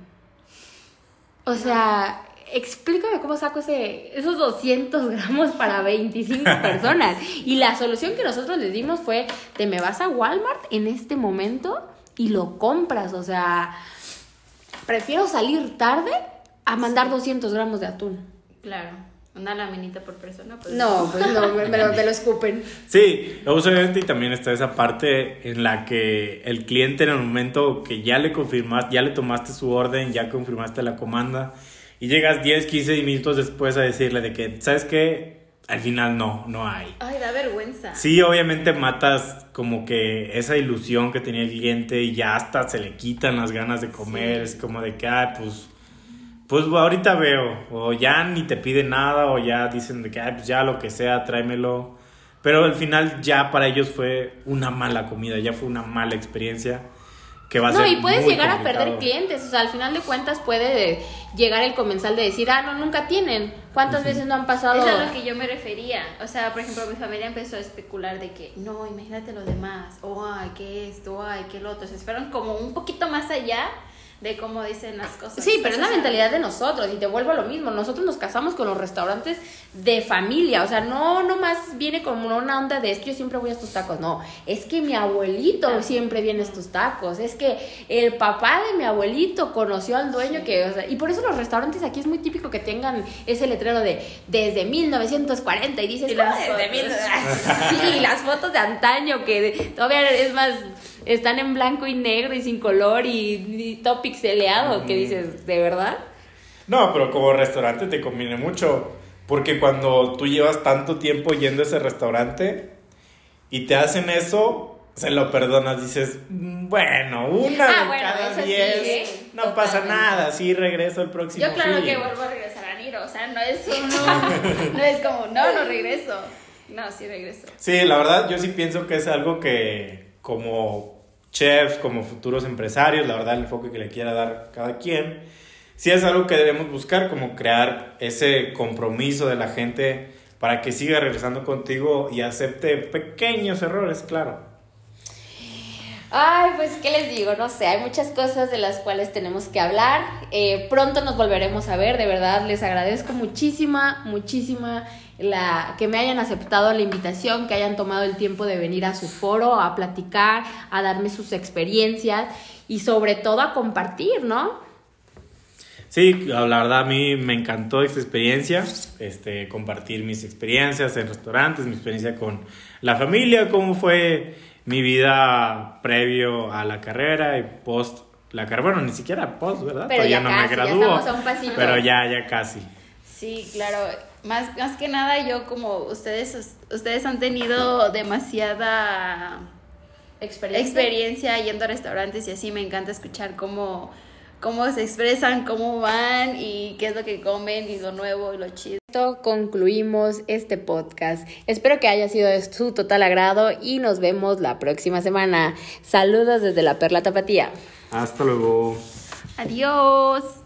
O sea, explícame cómo saco ese, esos 200 gramos para 25 personas. Y la solución que nosotros les dimos fue, te me vas a Walmart en este momento y lo compras. O sea, prefiero salir tarde a mandar 200 gramos de atún. Claro, una laminita por persona. Pues No, pues no, me, me lo, me lo escupen. Sí, obviamente y también está esa parte en la que el cliente en el momento que ya le confirmaste, ya le tomaste su orden, ya confirmaste la comanda y llegas 10, 15 minutos después a decirle de que, ¿sabes qué? Al final no, no hay. Ay, da vergüenza. Sí, obviamente matas como que esa ilusión que tenía el cliente y ya hasta se le quitan las ganas de comer, es como de que, ay, pues, pues ahorita veo, o ya ni te piden nada, o ya dicen de que, ay, pues ya lo que sea, tráemelo. Pero al final ya para ellos fue una mala comida, ya fue una mala experiencia que va a No, ser y puedes muy llegar a complicado. perder clientes. O sea, al final de cuentas puede llegar el comensal de decir, ah, no, nunca tienen. ¿Cuántas veces no han pasado? Eso es a lo que yo me refería. O sea, por ejemplo, mi familia empezó a especular de que, no, imagínate lo demás, o ay, que esto, o ay, que lo otro. Se fueron como un poquito más allá de cómo dicen las cosas. Sí, pero es la mentalidad de nosotros y te vuelvo a lo mismo. Nosotros nos casamos con los restaurantes de familia, o sea, no nomás viene como una onda de es que yo siempre voy a estos tacos, no, es que mi abuelito siempre viene a estos tacos, es que el papá de mi abuelito conoció al dueño que, o sea, y por eso los restaurantes aquí es muy típico que tengan ese letrero de desde 1940 y dices, Y las "¿Cómo desde fotos?" 1940?" Sí, las fotos de antaño que todavía es más están en blanco y negro y sin color y, y todo pixeleado, que dices, ¿de verdad? No, pero como restaurante te conviene mucho. Porque cuando tú llevas tanto tiempo yendo a ese restaurante y te hacen eso, se lo perdonas. Dices, "Mm, bueno, una Ah, de bueno, cada eso sí, diez. ¿eh? No pasa nada, sí regreso el próximo Yo claro fin". que vuelvo a regresar a Niro, o sea, no es uno, no es como, no, no regreso. No, sí regreso. Sí, la verdad, yo sí pienso que es algo que como chefs, como futuros empresarios, la verdad, el enfoque que le quiera dar cada quien, sí es algo que debemos buscar, como crear ese compromiso de la gente para que siga regresando contigo y acepte pequeños errores, claro. Ay, pues, ¿qué les digo? No sé, hay muchas cosas de las cuales tenemos que hablar. Eh, pronto nos volveremos a ver, de verdad, les agradezco muchísima, muchísima la, que me hayan aceptado la invitación, que hayan tomado el tiempo de venir a su foro a platicar, a darme sus experiencias y sobre todo a compartir, ¿no? Sí, la verdad a mí me encantó esta experiencia, este, compartir mis experiencias en restaurantes, mi experiencia con la familia, cómo fue mi vida previo a la carrera y post la carrera. Bueno, ni siquiera post, ¿verdad? Pero Todavía ya no casi, me ya gradúo. estamos a un pasito. Pero ya, ya casi. Sí, claro. Más, más que nada, yo como ustedes, ustedes han tenido demasiada Experiencia. experiencia yendo a restaurantes y así me encanta escuchar cómo, cómo se expresan, cómo van y qué es lo que comen y lo nuevo y lo chido. esto concluimos este podcast. Espero que haya sido de su total agrado y nos vemos la próxima semana. Saludos desde la Perla Tapatía. Hasta luego. Adiós.